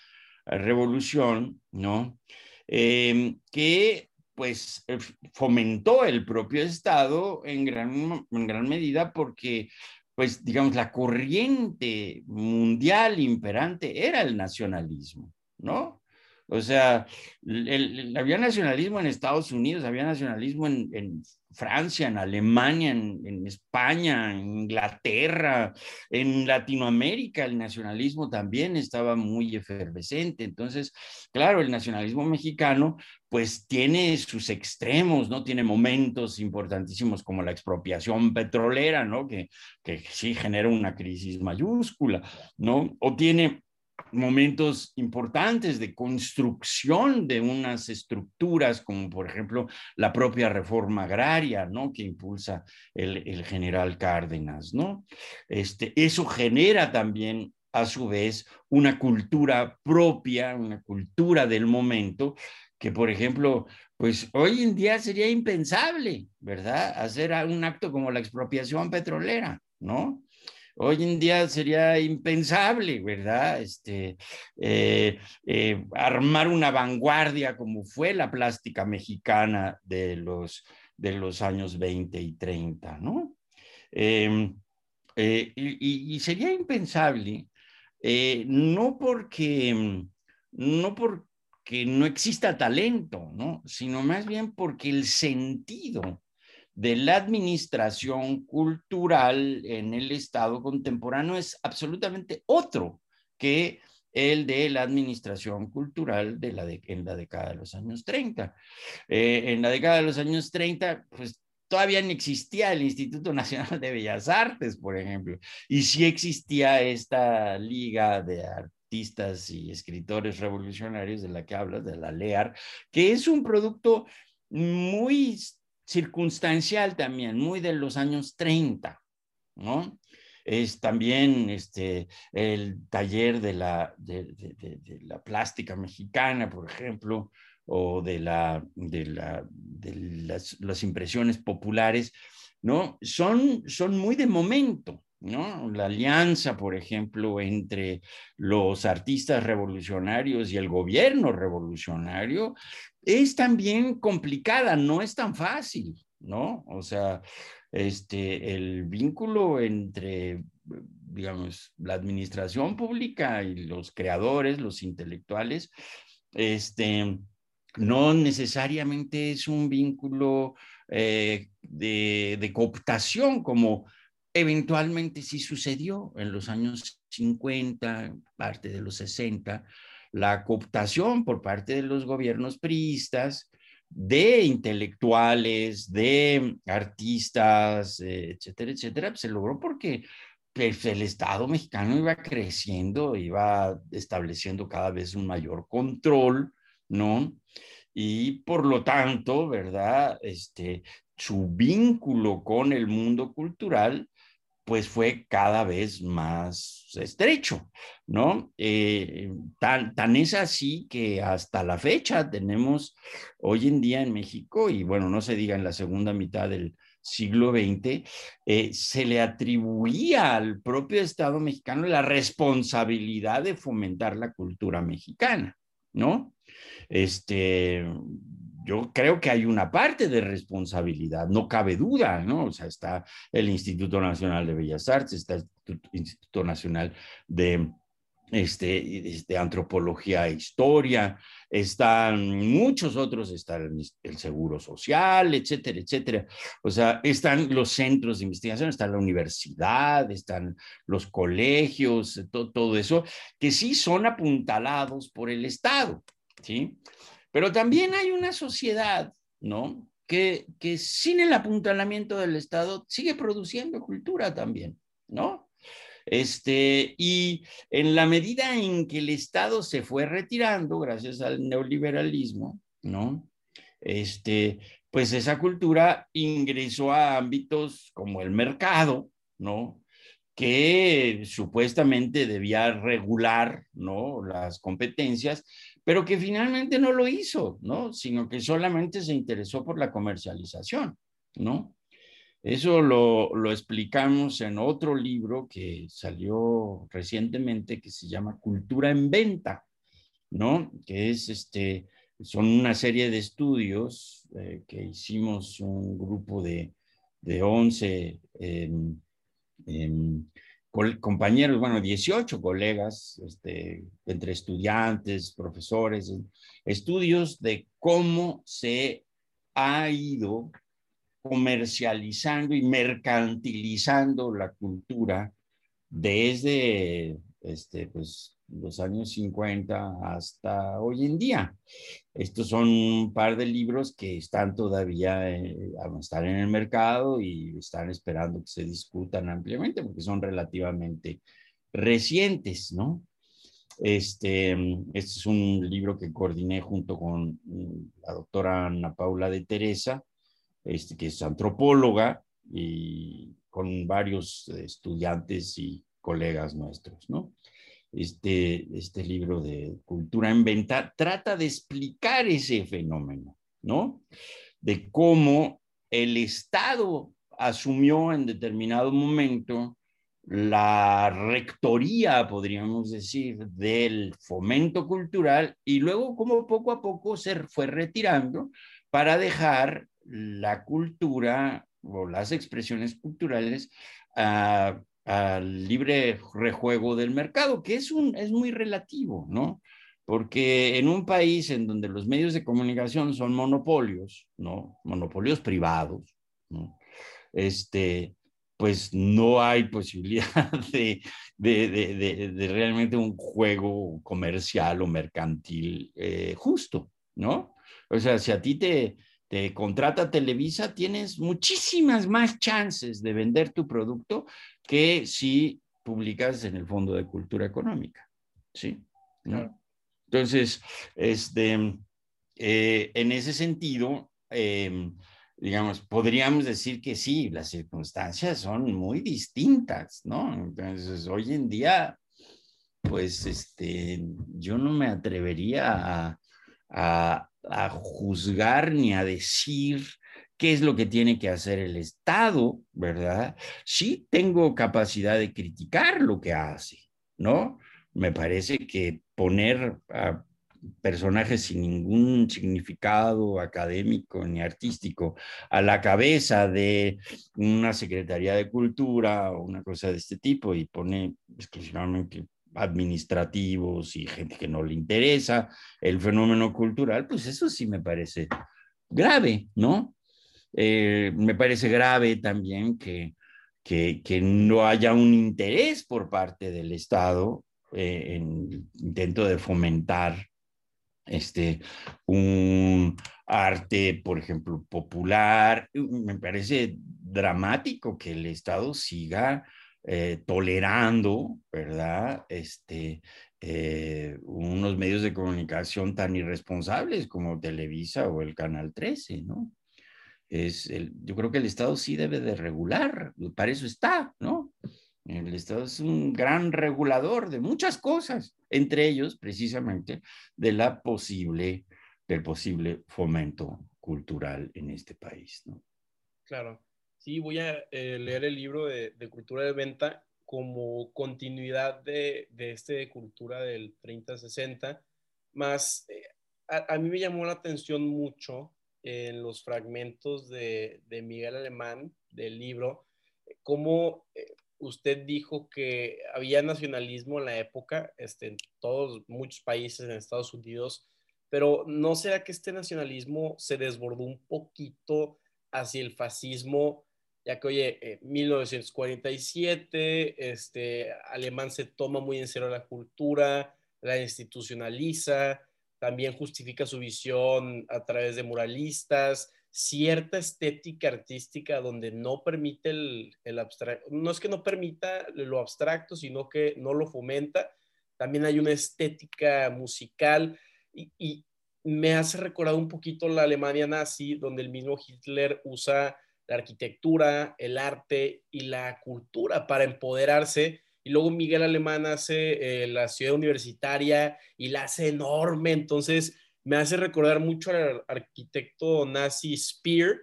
revolución, ¿no? Em, que pues fomentó el propio Estado en gran, en gran medida porque pues digamos, la corriente mundial imperante era el nacionalismo, ¿no? O sea, había nacionalismo en Estados Unidos, había nacionalismo en, Francia, en Alemania, en, España, en Inglaterra, en Latinoamérica el nacionalismo también estaba muy efervescente. Entonces, claro, el nacionalismo mexicano pues tiene sus extremos, ¿no? Tiene momentos importantísimos como la expropiación petrolera, ¿no? Que, que sí genera una crisis mayúscula, ¿no? O tiene momentos importantes de construcción de unas estructuras, como por ejemplo la propia reforma agraria, ¿no? Que impulsa el, general Cárdenas, ¿no? Este, eso genera también a su vez una cultura propia, una cultura del momento, que por ejemplo, pues hoy en día sería impensable, ¿verdad? Hacer un acto como la expropiación petrolera, ¿no? Hoy en día sería impensable, ¿verdad? Este, eh, eh, armar una vanguardia como fue la plástica mexicana de los, de los años 20 y 30, ¿no? Em, eh, y, sería impensable, no porque, no porque no exista talento, ¿no? Sino más bien porque el sentido de la administración cultural en el Estado contemporáneo es absolutamente otro que el de la administración cultural de la en la década de los años 30. Eh, en la década de los años 30, pues todavía no existía el Instituto Nacional de Bellas Artes, por ejemplo, y sí existía esta liga de artistas y escritores revolucionarios de la que hablas, de la LEAR, que es un producto muy circunstancial también, muy de los años 30, ¿no? Es también este, el taller de la, de, la plástica mexicana, por ejemplo, o de, la, de, la, de las, las, impresiones populares, ¿no? Son, son muy de momento, ¿no? La alianza, por ejemplo, entre los artistas revolucionarios y el gobierno revolucionario es también complicada, no es tan fácil, ¿no? O sea, este, el vínculo entre, digamos, la administración pública y los creadores, los intelectuales, este, no necesariamente es un vínculo eh, de, de cooptación como eventualmente sí sucedió en los años 50, parte de los 60, la cooptación por parte de los gobiernos priistas de intelectuales, de artistas, eh, etcétera, etcétera, se logró porque pues, el Estado mexicano iba creciendo, iba estableciendo cada vez un mayor control, ¿no? Y por lo tanto, ¿verdad? Este, su vínculo con el mundo cultural pues fue cada vez más estrecho, ¿no? Eh, tan, tan es así que hasta la fecha tenemos hoy en día en México, y bueno, no se diga en la segunda mitad del siglo XX, eh, se le atribuía al propio Estado mexicano la responsabilidad de fomentar la cultura mexicana, ¿no? Este, yo creo que hay una parte de responsabilidad, no cabe duda, ¿no? O sea, está el Instituto Nacional de Bellas Artes, está el Instituto Nacional de este, este, antropología e historia, están muchos otros, está el, seguro social, etcétera, etcétera. O sea, están los centros de investigación, está la universidad, están los colegios, todo, todo eso, que sí son apuntalados por el Estado, ¿sí? Pero también hay una sociedad, ¿no? Que, sin el apuntalamiento del Estado sigue produciendo cultura también, ¿no? Este, y en la medida en que el Estado se fue retirando gracias al neoliberalismo, ¿no? Este, pues esa cultura ingresó a ámbitos como el mercado, ¿no? que supuestamente debía regular ¿no? las competencias, pero que finalmente no lo hizo, ¿no? sino que solamente se interesó por la comercialización. ¿no? Eso lo, lo explicamos en otro libro que salió recientemente que se llama Cultura en Venta, ¿no? que es este, son una serie de estudios eh, que hicimos un grupo de, de 11 compañeros, bueno, 18 colegas, este, entre estudiantes, profesores, estudios de cómo se ha ido comercializando y mercantilizando la cultura desde este, pues, los años 50 hasta hoy en día. Estos son un par de libros que están todavía, eh, están en el mercado y están esperando que se discutan ampliamente porque son relativamente recientes, ¿no? Este, este es un libro que coordiné junto con mm, la doctora Ana Paula de Teresa, este, que es antropóloga y con varios estudiantes y colegas nuestros, ¿no? Este, este libro de Cultura en Venta, trata de explicar ese fenómeno, ¿no? De cómo el Estado asumió en determinado momento la rectoría, podríamos decir, del fomento cultural y luego cómo poco a poco se fue retirando para dejar la cultura o las expresiones culturales a al libre rejuego del mercado, que es, un, es muy relativo, ¿no? Porque en un país en donde los medios de comunicación son monopolios, ¿no? Monopolios privados, ¿no? Este, pues no hay posibilidad de, de, de, realmente un juego comercial o mercantil eh, justo, ¿no? O sea, si a ti te, te contrata Televisa, tienes muchísimas más chances de vender tu producto que si publicas en el Fondo de Cultura Económica. ¿Sí? Entonces, este, eh, en ese sentido, em, digamos, podríamos decir que sí, las circunstancias son muy distintas, ¿no? Entonces, hoy en día, pues, este, yo no me atrevería a a juzgar ni a decir qué es lo que tiene que hacer el Estado, ¿verdad? Sí tengo capacidad de criticar lo que hace, ¿no? Me parece que poner a personajes sin ningún significado académico ni artístico a la cabeza de una Secretaría de Cultura o una cosa de este tipo y pone exclusivamente administrativos y gente que no le interesa el fenómeno cultural, pues eso sí me parece grave, ¿no? Eh, me parece grave también que, que, no haya un interés por parte del Estado eh, en intento de fomentar este, un arte, por ejemplo, popular. Me parece dramático que el Estado siga eh, tolerando, ¿verdad? Este, eh, unos medios de comunicación tan irresponsables como Televisa o el Canal 13, ¿no? Es el, yo creo que el Estado sí debe de regular, para eso está, ¿no? El Estado es un gran regulador de muchas cosas, entre ellos precisamente de la posible, del posible fomento cultural en este país. ¿no? Claro. Sí, voy a eh, leer el libro de, Cultura de Venta como continuidad de, de este Cultura del 30-60, más eh, a, mí me llamó la atención mucho en los fragmentos de, de Miguel Alemán del libro, cómo eh, usted dijo que había nacionalismo en la época, este, en todos, muchos países en Estados Unidos, pero ¿no será que este nacionalismo se desbordó un poquito hacia el fascismo? Ya que, oye, en 1947, este, Alemán se toma muy en serio la cultura, la institucionaliza, también justifica su visión a través de muralistas, cierta estética artística donde no permite el, el abstracto, no es que no permita lo abstracto, sino que no lo fomenta. También hay una estética musical y, y me hace recordar un poquito la Alemania nazi, donde el mismo Hitler usa la arquitectura, el arte y la cultura para empoderarse. Y luego Miguel Alemán hace eh, la ciudad universitaria y la hace enorme. Entonces, me hace recordar mucho al arquitecto nazi Speer.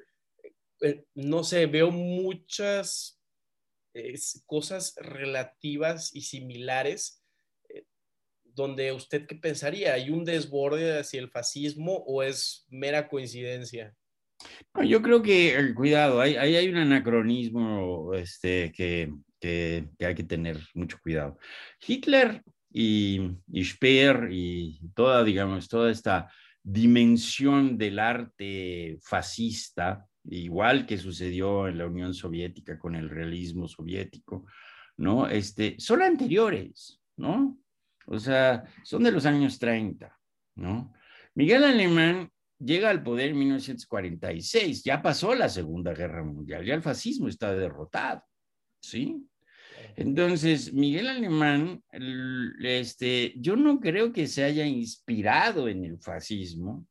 Eh, no sé, veo muchas cosas relativas y similares eh, donde usted qué pensaría, ¿hay un desborde hacia el fascismo o es mera coincidencia? yo creo que, cuidado, hay, hay un anacronismo este, que, que, hay que tener mucho cuidado. Hitler y, y Speer y toda, digamos, toda esta dimensión del arte fascista, igual que sucedió en la Unión Soviética con el realismo soviético, ¿no? Este, son anteriores, ¿no? O sea, son de los años 30, ¿no? Miguel Alemán llega al poder en 1946, ya pasó la Segunda Guerra Mundial, ya el fascismo está derrotado, ¿sí? Entonces, Miguel Alemán, este, yo no creo que se haya inspirado en el fascismo,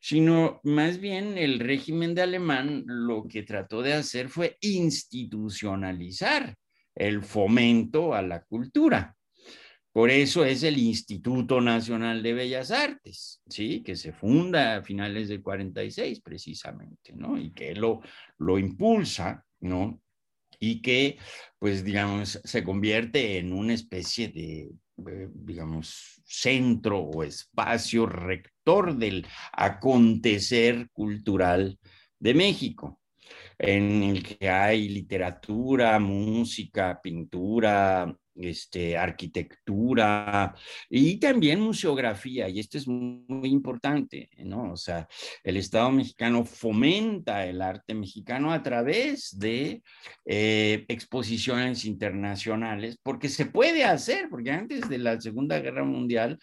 sino más bien el régimen de Alemán lo que trató de hacer fue institucionalizar el fomento a la cultura. Por eso es el Instituto Nacional de Bellas Artes, ¿sí? Que se funda a finales del 46 precisamente, ¿no? Y que lo, lo impulsa, ¿no? Y que, pues, digamos, se convierte en una especie de, eh, digamos, centro o espacio rector del acontecer cultural de México, en el que hay literatura, música, pintura, este, arquitectura y también museografía, y esto es muy importante, ¿no? O sea, el Estado mexicano fomenta el arte mexicano a través de eh, exposiciones internacionales, porque se puede hacer, porque antes de la Segunda Guerra Mundial,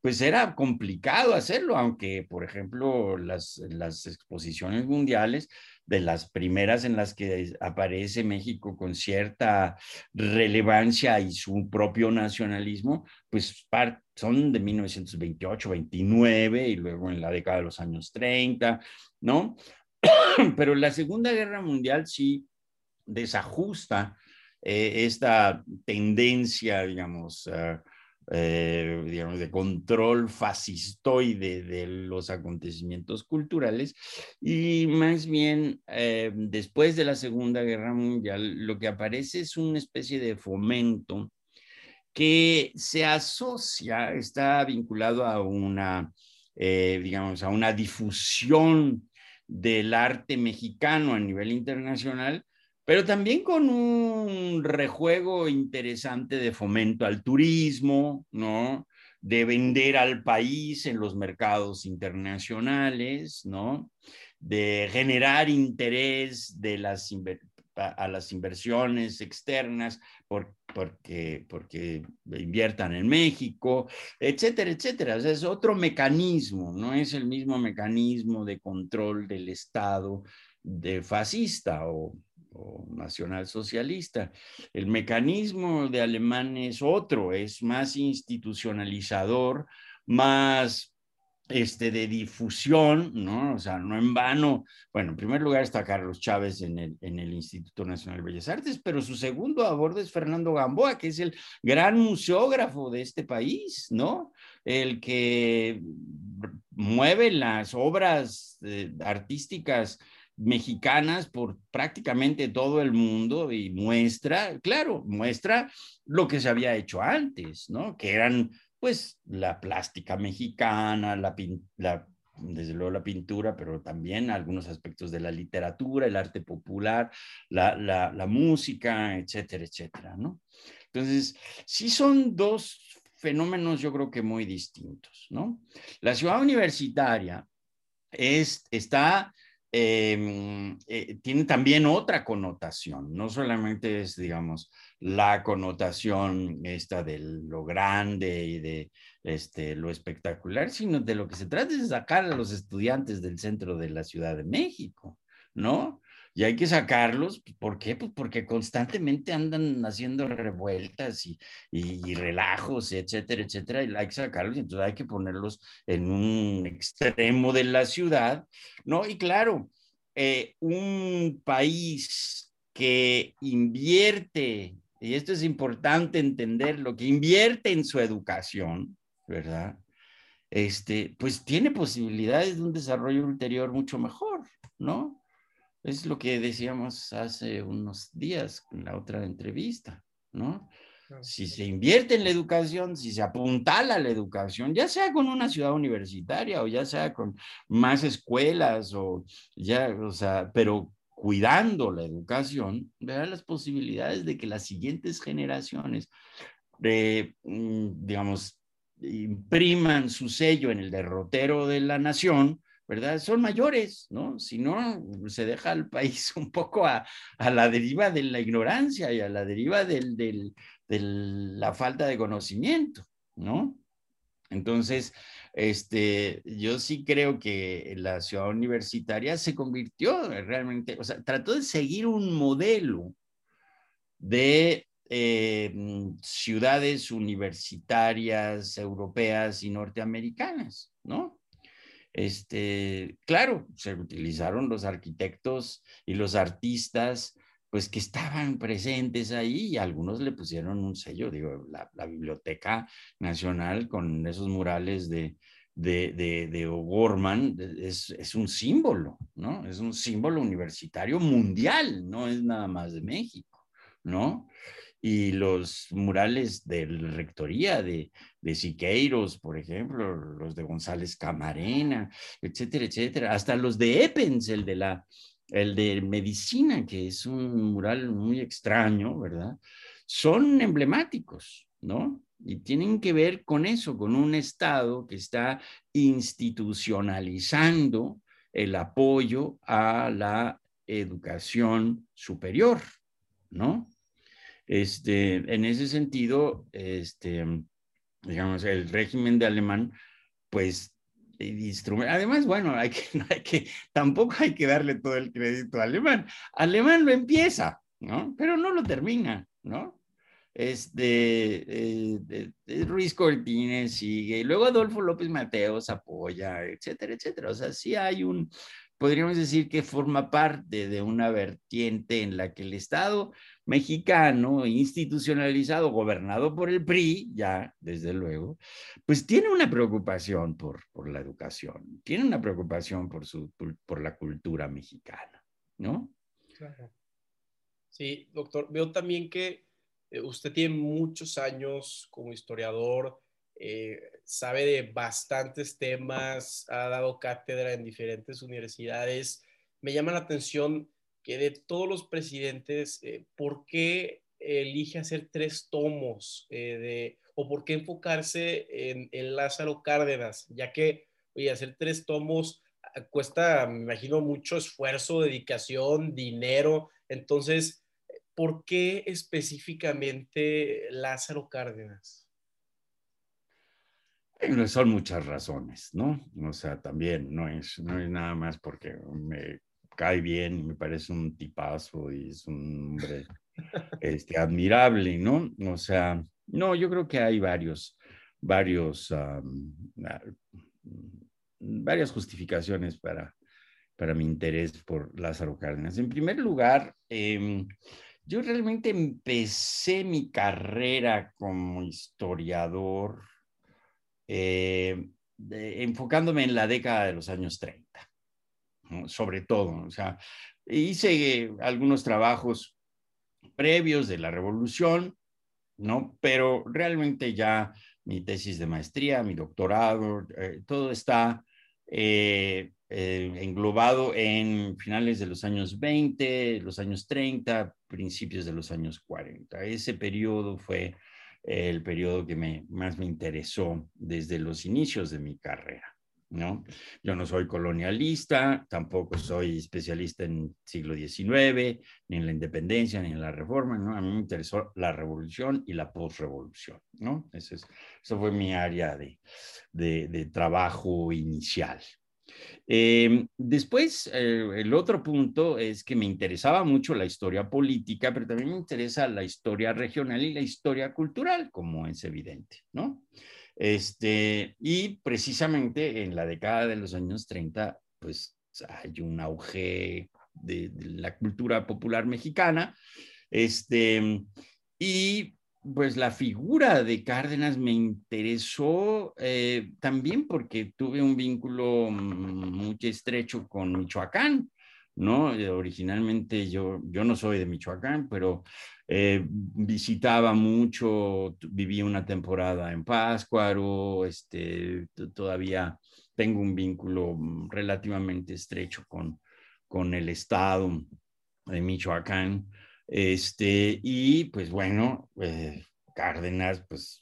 pues era complicado hacerlo, aunque, por ejemplo, las, las exposiciones mundiales de las primeras en las que aparece México con cierta relevancia y su propio nacionalismo, pues son de 1928, 29 y luego en la década de los años 30, ¿no? Pero la Segunda Guerra Mundial sí desajusta eh, esta tendencia, digamos, uh, eh, digamos, de control fascistoide de los acontecimientos culturales. Y más bien eh, después de la Segunda Guerra Mundial lo que aparece es una especie de fomento que se asocia, está vinculado a una, eh, digamos, a una difusión del arte mexicano a nivel internacional pero también con un rejuego interesante de fomento al turismo, ¿no? De vender al país en los mercados internacionales, ¿no? De generar interés a las inversiones externas por, porque, porque inviertan en México, etcétera, etcétera. O sea, es otro mecanismo, no es el mismo mecanismo de control del Estado de fascista o o nacionalsocialista. El mecanismo de Alemán es otro, es más institucionalizador, más este, de difusión, ¿no? O sea, no en vano. Bueno, en primer lugar está Carlos Chávez en el, en el Instituto Nacional de Bellas Artes, pero su segundo a bordo es Fernando Gamboa, que es el gran museógrafo de este país, ¿no? El que mueve las obras eh, artísticas mexicanas por prácticamente todo el mundo y muestra, claro, muestra lo que se había hecho antes, ¿no? Que eran pues la plástica mexicana, la, desde luego la pintura, pero también algunos aspectos de la literatura, el arte popular, la, la, la música, etcétera, etcétera, ¿no? Entonces, sí son dos fenómenos yo creo que muy distintos, ¿no? La ciudad universitaria es, está Em, eh, tiene también otra connotación, no solamente es, digamos, la connotación esta de lo grande y de este, lo espectacular, sino de lo que se trata es sacar a los estudiantes del centro de la Ciudad de México, ¿no? Y hay que sacarlos. ¿Por qué? Pues porque constantemente andan haciendo revueltas y, y, relajos, etcétera, etcétera, y hay que sacarlos, entonces hay que ponerlos en un extremo de la ciudad, ¿no? Y claro, eh, un país que invierte, y esto es importante entenderlo, que invierte en su educación, ¿verdad? Este, pues tiene posibilidades de un desarrollo ulterior mucho mejor, ¿no? Es lo que decíamos hace unos días en la otra entrevista, ¿no? Si se invierte en la educación, si se apuntala a la educación, ya sea con una ciudad universitaria o ya sea con más escuelas o ya, o sea, pero cuidando la educación, verá las posibilidades de que las siguientes generaciones, eh, mm, digamos, impriman su sello en el derrotero de la nación ¿verdad? Son mayores, ¿no? Si no, se deja al país un poco a, la deriva de la ignorancia y a la deriva de la falta de conocimiento, ¿no? Entonces, este, yo sí creo que la ciudad universitaria se convirtió realmente, o sea, trató de seguir un modelo de eh, ciudades universitarias europeas y norteamericanas, ¿no? Este, claro, se utilizaron los arquitectos y los artistas, pues que estaban presentes ahí y algunos le pusieron un sello, digo, la, Biblioteca Nacional con esos murales de, de, de, de O'Gorman es, es, un símbolo, ¿no? Es un símbolo universitario mundial, no es nada más de México, ¿no? Y los murales de la rectoría de, de Siqueiros, por ejemplo, los de González Camarena, etcétera, etcétera, hasta los de Eppens, el de la el de medicina, que es un mural muy extraño, ¿verdad? Son emblemáticos, ¿no? Y tienen que ver con eso, con un Estado que está institucionalizando el apoyo a la educación superior, ¿no? Este, en ese sentido, este, digamos, el régimen de alemán, pues, además, bueno, tampoco hay que darle todo el crédito a alemán. Alemán lo empieza, ¿no? Pero no lo termina, ¿no? Este, eh, Ruiz Cortines sigue, y luego Adolfo López Mateos apoya, etcétera, etcétera. O sea, sí hay un, podríamos decir que forma parte de una vertiente en la que el Estado mexicano, institucionalizado, gobernado por el PRI, ya, desde luego, pues tiene una preocupación por, por la educación, tiene una preocupación por, su, por, la cultura mexicana, ¿no? Sí, doctor, veo también que eh, usted tiene muchos años como historiador, eh, sabe de bastantes temas, ha dado cátedra en diferentes universidades. Me llama la atención que de todos los presidentes, eh, ¿por qué elige hacer tres tomos eh, de, o por qué enfocarse en, Lázaro Cárdenas? Ya que, oye, hacer tres tomos ah, cuesta, me imagino, mucho esfuerzo, dedicación, dinero. Entonces, ¿por qué específicamente Lázaro Cárdenas? Son muchas razones, ¿no? O sea, también no es, no es nada más porque me cae bien me parece un tipazo y es un hombre este, admirable, ¿no? O sea, no, yo creo que hay varios, varios varias justificaciones para, para mi interés por Lázaro Cárdenas. En primer lugar, em, yo realmente empecé mi carrera como historiador eh, enfocándome en la década de los años 30, sobre todo. O sea, hice algunos trabajos previos de la revolución, ¿no? Pero realmente ya mi tesis de maestría, mi doctorado, eh, todo está eh, eh, englobado en finales de los años 20, los años 30, principios de los años 40. Ese periodo fue el periodo que me, más me interesó desde los inicios de mi carrera. ¿No? Yo no soy colonialista, tampoco soy especialista en siglo XIX, ni en la independencia, ni en la reforma, ¿no? A mí me interesó la revolución y la postrevolución, ¿no? Ese es, eso fue mi área de, de, de trabajo inicial. Eh, después, eh, el otro punto es que me interesaba mucho la historia política, pero también me interesa la historia regional y la historia cultural, como es evidente, ¿no? Este, y precisamente en la década de los años 30, pues hay un auge de, la cultura popular mexicana, este, y pues la figura de Cárdenas me interesó eh, también porque tuve un vínculo muy estrecho con Michoacán, ¿no? Eh, originalmente yo, yo no soy de Michoacán, pero eh, visitaba mucho, viví una temporada en Páscuaro, este, todavía tengo un vínculo mm, relativamente estrecho con, con el estado de Michoacán. Este, y pues bueno, eh, Cárdenas, pues, pues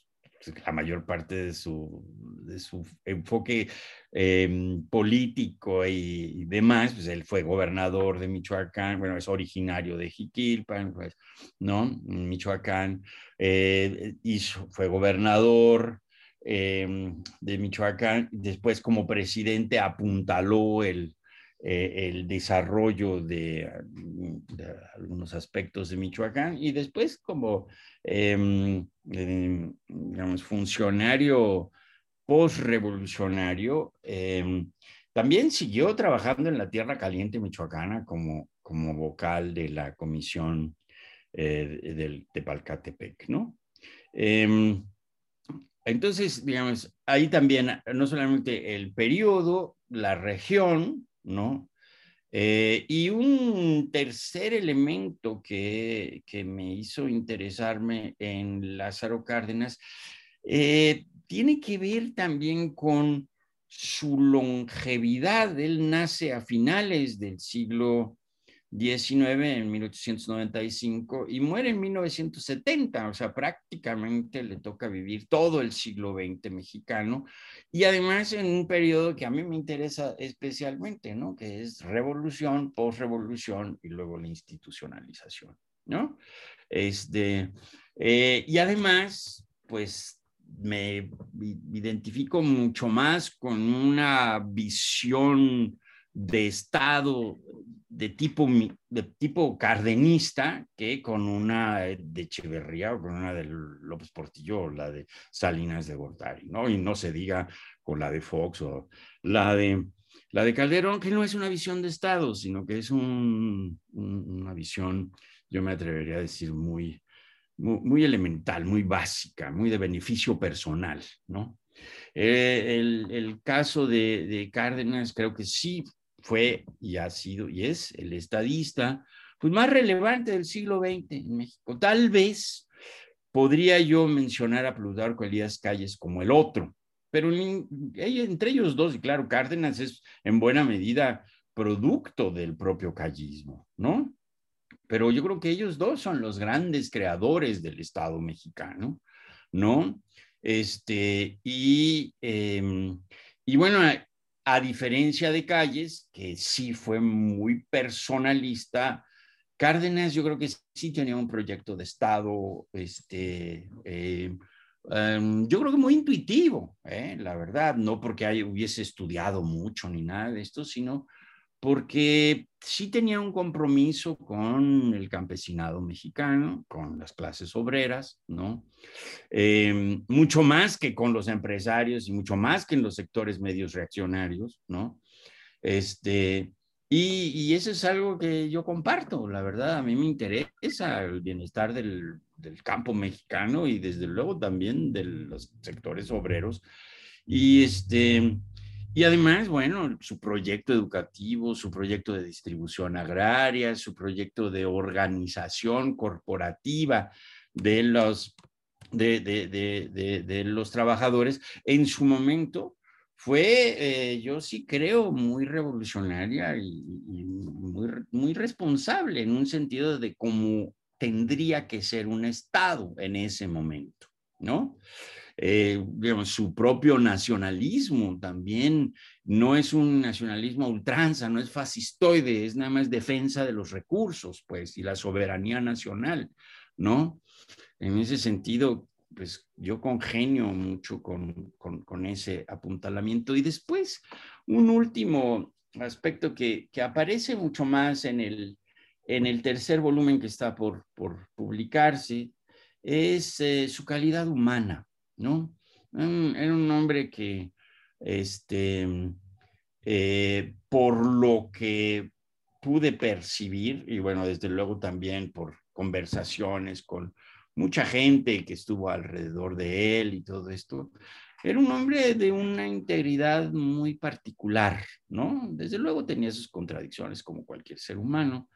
la mayor parte de su, de su enfoque em, político y, demás, pues él fue gobernador de Michoacán, bueno, es originario de Jiquilpan, pues, ¿no? Michoacán, eh, hizo, fue gobernador em, de Michoacán, después como presidente apuntaló el, eh, el desarrollo de, algunos aspectos de Michoacán y después como, em, em, digamos, funcionario postrevolucionario, eh, también siguió trabajando en la Tierra Caliente Michoacana como, como vocal de la Comisión eh, del Tepalcatepec, ¿no? entonces, digamos, ahí también no solamente el periodo, la región, ¿no? Eh, y un tercer elemento que, que, me hizo interesarme en Lázaro Cárdenas eh, tiene que ver también con su longevidad. Él nace a finales del siglo 19 en 1895 y muere en 1970, o sea, prácticamente le toca vivir todo el siglo XX mexicano y además en un periodo que a mí me interesa especialmente, ¿no? Que es revolución, posrevolución y luego la institucionalización, ¿no? Este, eh, y además, pues me identifico mucho más con una visión de Estado de tipo, de tipo cardenista que con una de Echeverría o con una de López Portillo o la de Salinas de Gortari, ¿no? Y no se diga con la de Fox o la de, la de Calderón, que no es una visión de Estado, sino que es un, una visión, yo me atrevería a decir, muy, muy, elemental, muy básica, muy de beneficio personal, ¿no? Eh, el, el, caso de, de, Cárdenas creo que sí fue y ha sido y es el estadista pues, más relevante del siglo XX en México. Tal vez podría yo mencionar a Plutarco Elías Calles como el otro, pero entre ellos dos, y claro, Cárdenas es en buena medida producto del propio callismo, ¿no? Pero yo creo que ellos dos son los grandes creadores del Estado mexicano, ¿no? Este, y, em, y bueno, a diferencia de Calles, que sí fue muy personalista, Cárdenas yo creo que sí tenía un proyecto de Estado, este, eh, em, yo creo que muy intuitivo, eh, la verdad, no porque hubiese estudiado mucho ni nada de esto, sino porque sí tenía un compromiso con el campesinado mexicano, con las clases obreras, ¿no? Em, mucho más que con los empresarios y mucho más que en los sectores medios reaccionarios, ¿no? Este, y, y, eso es algo que yo comparto, la verdad, a mí me interesa el bienestar del, del campo mexicano y desde luego también de los sectores obreros. Y este, y además, bueno, su proyecto educativo, su proyecto de distribución agraria, su proyecto de organización corporativa de los, de, de, de, de los trabajadores, en su momento fue, eh, yo sí creo, muy revolucionaria y, y, muy, muy responsable en un sentido de cómo tendría que ser un Estado en ese momento, ¿no? Eh, su propio nacionalismo también no es un nacionalismo ultranza, no es fascistoide, es nada más defensa de los recursos, pues, y la soberanía nacional, ¿no? En ese sentido, pues yo congenio mucho con, con, con ese apuntalamiento. Y después, un último aspecto que, que aparece mucho más en el, en el tercer volumen que está por, por publicarse, es eh, su calidad humana. ¿No? Era un hombre que, este, eh, por lo que pude percibir, y bueno, desde luego también por conversaciones con mucha gente que estuvo alrededor de él y todo esto, era un hombre de una integridad muy particular, ¿no? Desde luego tenía sus contradicciones como cualquier ser humano,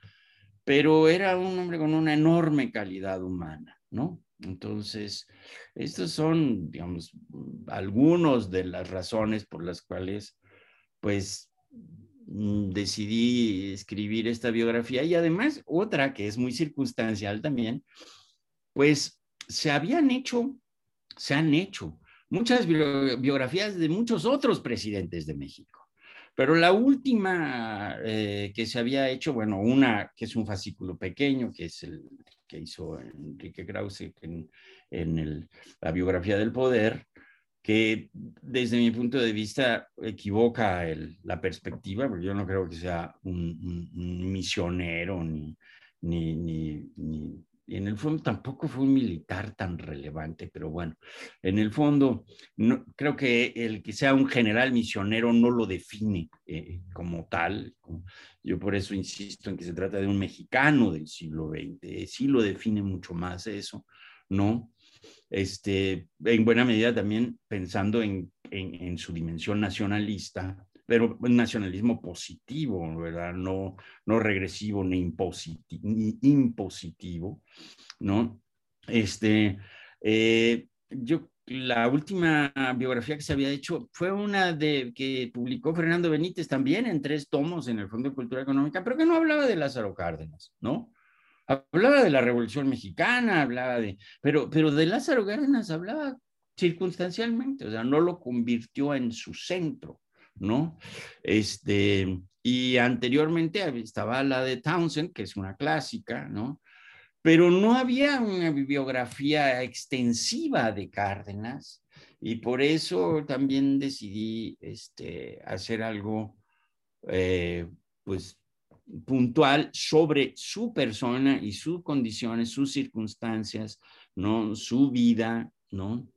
pero era un hombre con una enorme calidad humana, ¿no? Entonces, estos son, digamos, algunos de las razones por las cuales, pues, mm, decidí escribir esta biografía y además otra que es muy circunstancial también, pues se habían hecho, se han hecho muchas biografías de muchos otros presidentes de México. Pero la última eh, que se había hecho, bueno, una que es un fascículo pequeño, que es el que hizo Enrique Krause en, en la biografía del poder, que desde mi punto de vista equivoca la perspectiva, porque yo no creo que sea un, misionero ni, ni, ni, en el fondo tampoco fue un militar tan relevante, pero bueno, en el fondo no, creo que el que sea un general misionero no lo define eh, como tal. Yo por eso insisto en que se trata de un mexicano del siglo XX, sí lo define mucho más eso, ¿no? Este, en buena medida también pensando en, en, en su dimensión nacionalista, pero un nacionalismo positivo, ¿verdad? No, no regresivo ni, impositivo, ni impositivo, ¿no? Este, eh, yo, la última biografía que se había hecho fue una de que publicó Fernando Benítez también en tres tomos en el Fondo de Cultura Económica, pero que no hablaba de Lázaro Cárdenas, ¿no? Hablaba de la Revolución Mexicana, hablaba de, pero, pero de Lázaro Cárdenas hablaba circunstancialmente, o sea, no lo convirtió en su centro. ¿No? Este, y anteriormente estaba la de Townsend, que es una clásica, ¿no? Pero no había una bibliografía extensiva de Cárdenas y por eso también decidí este, hacer algo, eh, pues, puntual sobre su persona y sus condiciones, sus circunstancias, ¿no? Su vida, ¿no?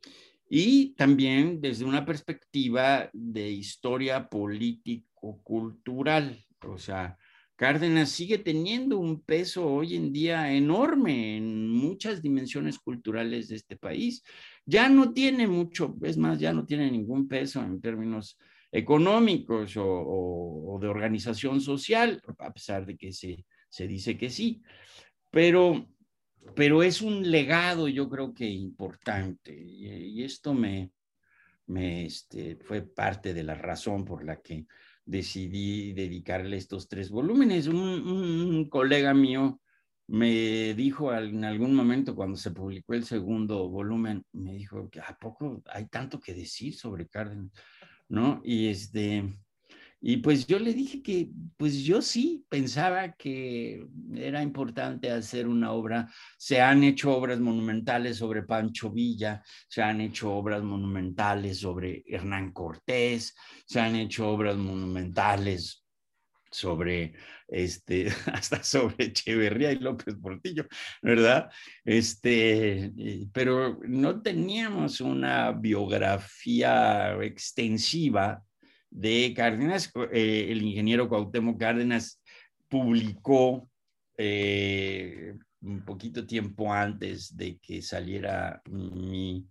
Y también desde una perspectiva de historia político-cultural. O sea, Cárdenas sigue teniendo un peso hoy en día enorme en muchas dimensiones culturales de este país. Ya no tiene mucho, es más, ya no tiene ningún peso en términos económicos o, de organización social, a pesar de que se, se dice que sí. Pero pero es un legado, yo creo que importante. Y, esto me, me este, fue parte de la razón por la que decidí dedicarle estos tres volúmenes. Un, colega mío me dijo en algún momento cuando se publicó el segundo volumen, me dijo que a poco hay tanto que decir sobre Cárdenas, ¿no? Y este, y pues yo le dije que, pues yo sí pensaba que era importante hacer una obra. Se han hecho obras monumentales sobre Pancho Villa, se han hecho obras monumentales sobre Hernán Cortés, se han hecho obras monumentales sobre este, hasta sobre Echeverría y López Portillo, ¿verdad? Este, pero no teníamos una biografía extensiva de Cárdenas. Eh, el ingeniero Cuauhtémoc Cárdenas publicó eh, un poquito tiempo antes de que saliera mi,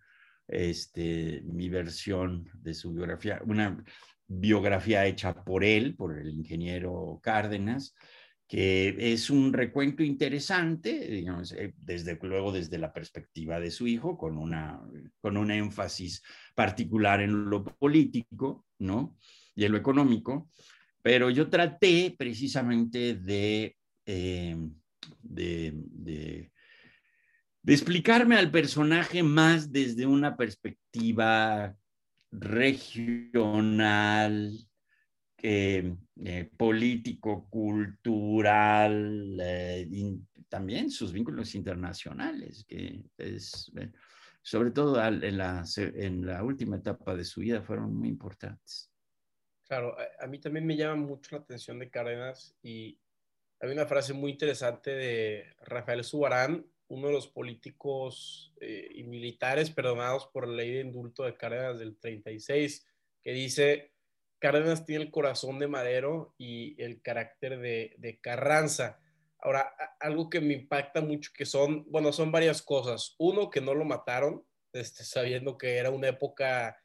este, mi versión de su biografía, una biografía hecha por él, por el ingeniero Cárdenas, que es un recuento interesante, eh, desde luego desde la perspectiva de su hijo, con, una, con un énfasis particular en lo político, ¿no? Y en lo económico, pero yo traté precisamente de, eh, de, de explicarme al personaje más desde una perspectiva regional, eh, político, cultural, eh, también sus vínculos internacionales, que es, eh, sobre todo en la, en la última etapa de su vida, fueron muy importantes. Claro, a, mí también me llama mucho la atención de Cárdenas y hay una frase muy interesante de Rafael Subarán, uno de los políticos eh, y militares perdonados por la ley de indulto de Cárdenas del 36, que dice, Cárdenas tiene el corazón de Madero y el carácter de, Carranza. Ahora, algo que me impacta mucho, que son, bueno, son varias cosas. Uno, que no lo mataron, este, sabiendo que era una época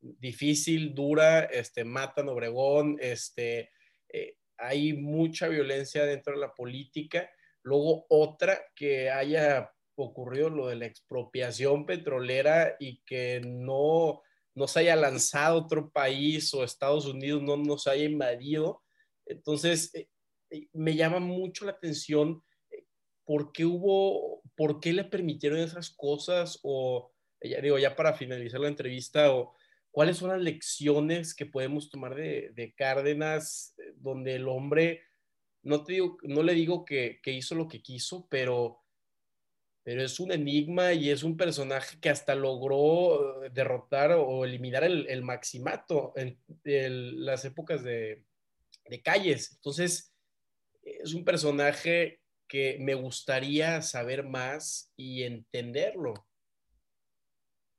difícil, dura, este, matan Obregón, este, eh, hay mucha violencia dentro de la política Luego otra que haya ocurrido lo de la expropiación petrolera y que no nos haya lanzado otro país o Estados Unidos no nos haya invadido. Entonces, eh, eh, me llama mucho la atención eh, por qué hubo, por qué le permitieron esas cosas o, ya digo, ya para finalizar la entrevista, o cuáles son las lecciones que podemos tomar de, de Cárdenas, donde el hombre no, te digo, no le digo que, hizo lo que quiso, pero, pero es un enigma y es un personaje que hasta logró derrotar o eliminar el, maximato en, las épocas de, calles. Entonces, es un personaje que me gustaría saber más y entenderlo.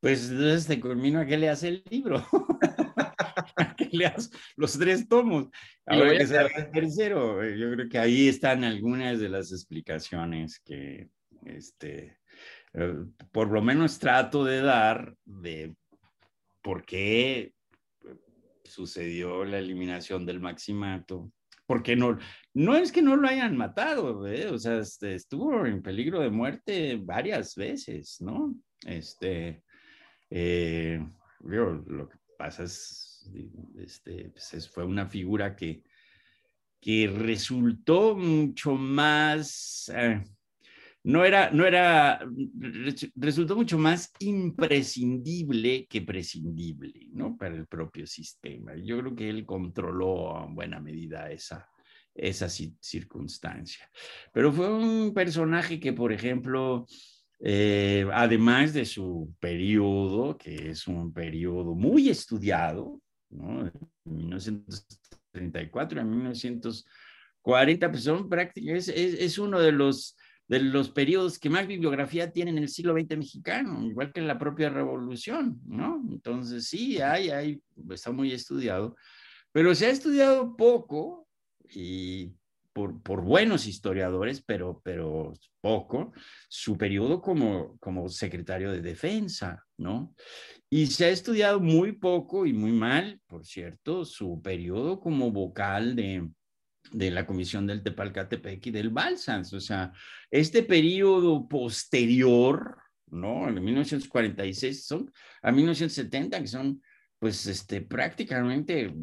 Pues entonces te culmino a que le hace el libro. que leas los tres tomos. Ahora que el tercero, eh, yo creo que ahí están algunas de las explicaciones que, este, eh, por lo menos trato de dar de por qué sucedió la eliminación del maximato. Porque no, no es que no lo hayan matado, ¿eh? o sea, este, estuvo en peligro de muerte varias veces, ¿no? Este, lo que pasa es este, pues fue una figura que, que resultó mucho más, eh, no era, no era, resultó mucho más imprescindible que prescindible, ¿no? Para el propio sistema. Yo creo que él controló en buena medida esa, esa circunstancia. Pero fue un personaje que, por ejemplo, eh, además de su periodo, que es un periodo muy estudiado, ¿no? En 1934 a 1940, pues son prácticamente, es, es, uno de los, de los periodos que más bibliografía tiene en el siglo XX mexicano, igual que en la propia revolución, ¿no? Entonces sí, hay, hay, está muy estudiado, pero se ha estudiado poco y por, por, buenos historiadores, pero, pero poco, su periodo como, como secretario de defensa, ¿no? Y se ha estudiado muy poco y muy mal, por cierto, su periodo como vocal de, de la Comisión del Tepalcatepec y del Balsans. O sea, este periodo posterior, ¿no? En 1946 son, a 1970, que son, pues, este, prácticamente,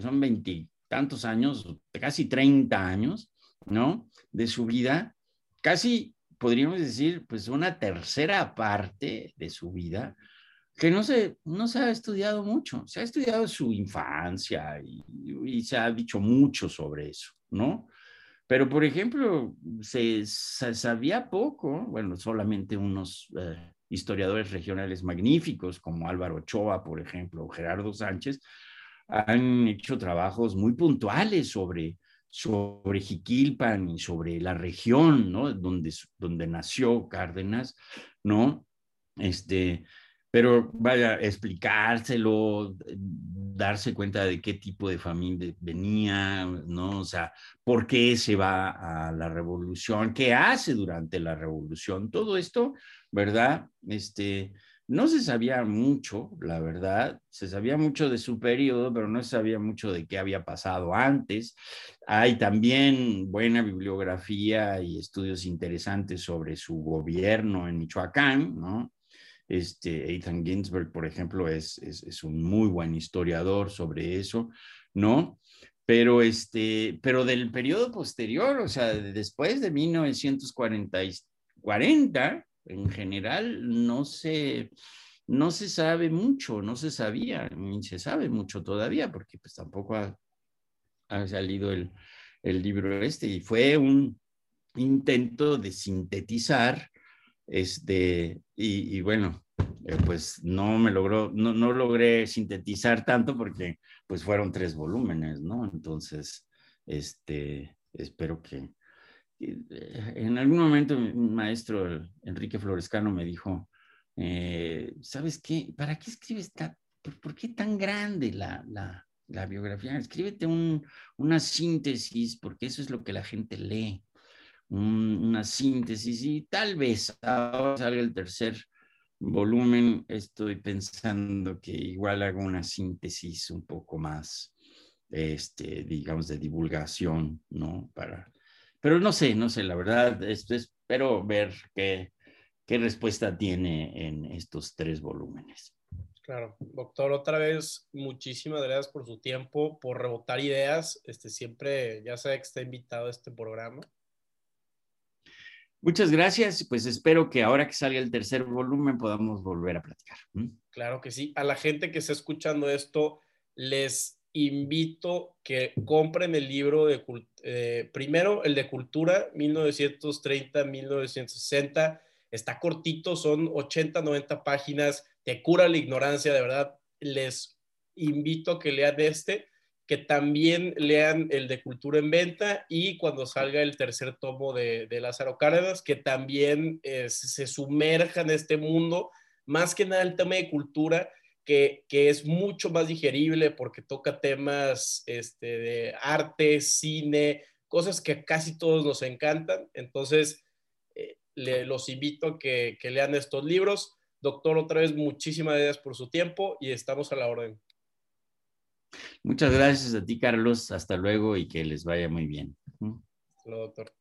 son veintitantos años, casi 30 años, ¿no? De su vida, casi podríamos decir, pues, una tercera parte de su vida que no se, no se ha estudiado mucho. Se ha estudiado su infancia y, se ha dicho mucho sobre eso, ¿no? Pero, por ejemplo, se, sabía poco, bueno, solamente unos eh, historiadores regionales magníficos como Álvaro Ochoa, por ejemplo, o Gerardo Sánchez, han hecho trabajos muy puntuales sobre, sobre Jiquilpan y sobre la región, ¿no? Donde, donde nació Cárdenas, ¿no? Este, pero vaya, explicárselo, darse cuenta de qué tipo de familia venía, ¿no? O sea, por qué se va a la revolución, qué hace durante la revolución, todo esto, ¿verdad? Este, no se sabía mucho, la verdad, se sabía mucho de su periodo, pero no se sabía mucho de qué había pasado antes. Hay también buena bibliografía y estudios interesantes sobre su gobierno en Michoacán, ¿no? Este, Ethan Ginsberg, por ejemplo, es, es, un muy buen historiador sobre eso, ¿no? Pero, este, pero del periodo posterior, o sea, después de 1940, 40, en general, no se, no se sabe mucho, no se sabía, ni se sabe mucho todavía, porque pues tampoco ha, ha salido el, el libro este, y fue un intento de sintetizar este, y, bueno, eh, pues no me logró, no, no, logré sintetizar tanto porque pues fueron tres volúmenes, ¿no? Entonces, este, espero que eh, en algún momento un maestro, Enrique Florescano, me dijo, eh, ¿sabes qué? ¿Para qué escribes tan, por, qué tan grande la, la, la biografía? Escríbete un, una síntesis, porque eso es lo que la gente lee una síntesis y tal vez ahora salga el tercer volumen, estoy pensando que igual hago una síntesis un poco más, este, digamos, de divulgación, ¿no? Para, pero no sé, no sé, la verdad, esto espero ver qué, qué respuesta tiene en estos tres volúmenes. Claro, doctor, otra vez muchísimas gracias por su tiempo, por rebotar ideas. Este siempre, ya sabe que está invitado a este programa. Muchas gracias. Pues espero que ahora que salga el tercer volumen podamos volver a platicar. Claro que sí. A la gente que está escuchando esto, les invito que compren el libro de, eh, primero el de Cultura 1930-1960. Está cortito, son 80, 90 páginas. Te cura la ignorancia, de verdad. Les invito a que lean este que también lean el de Cultura en Venta y cuando salga el tercer tomo de, Lázaro Cárdenas, que también eh, se sumerja en este mundo, más que nada el tema de cultura, que, es mucho más digerible porque toca temas este, de arte, cine, cosas que casi todos nos encantan. Entonces, eh, los invito a que, que lean estos libros. Doctor, otra vez, muchísimas gracias por su tiempo y estamos a la orden. Muchas gracias a ti, Carlos. Hasta luego y que les vaya muy bien. Hola, doctor.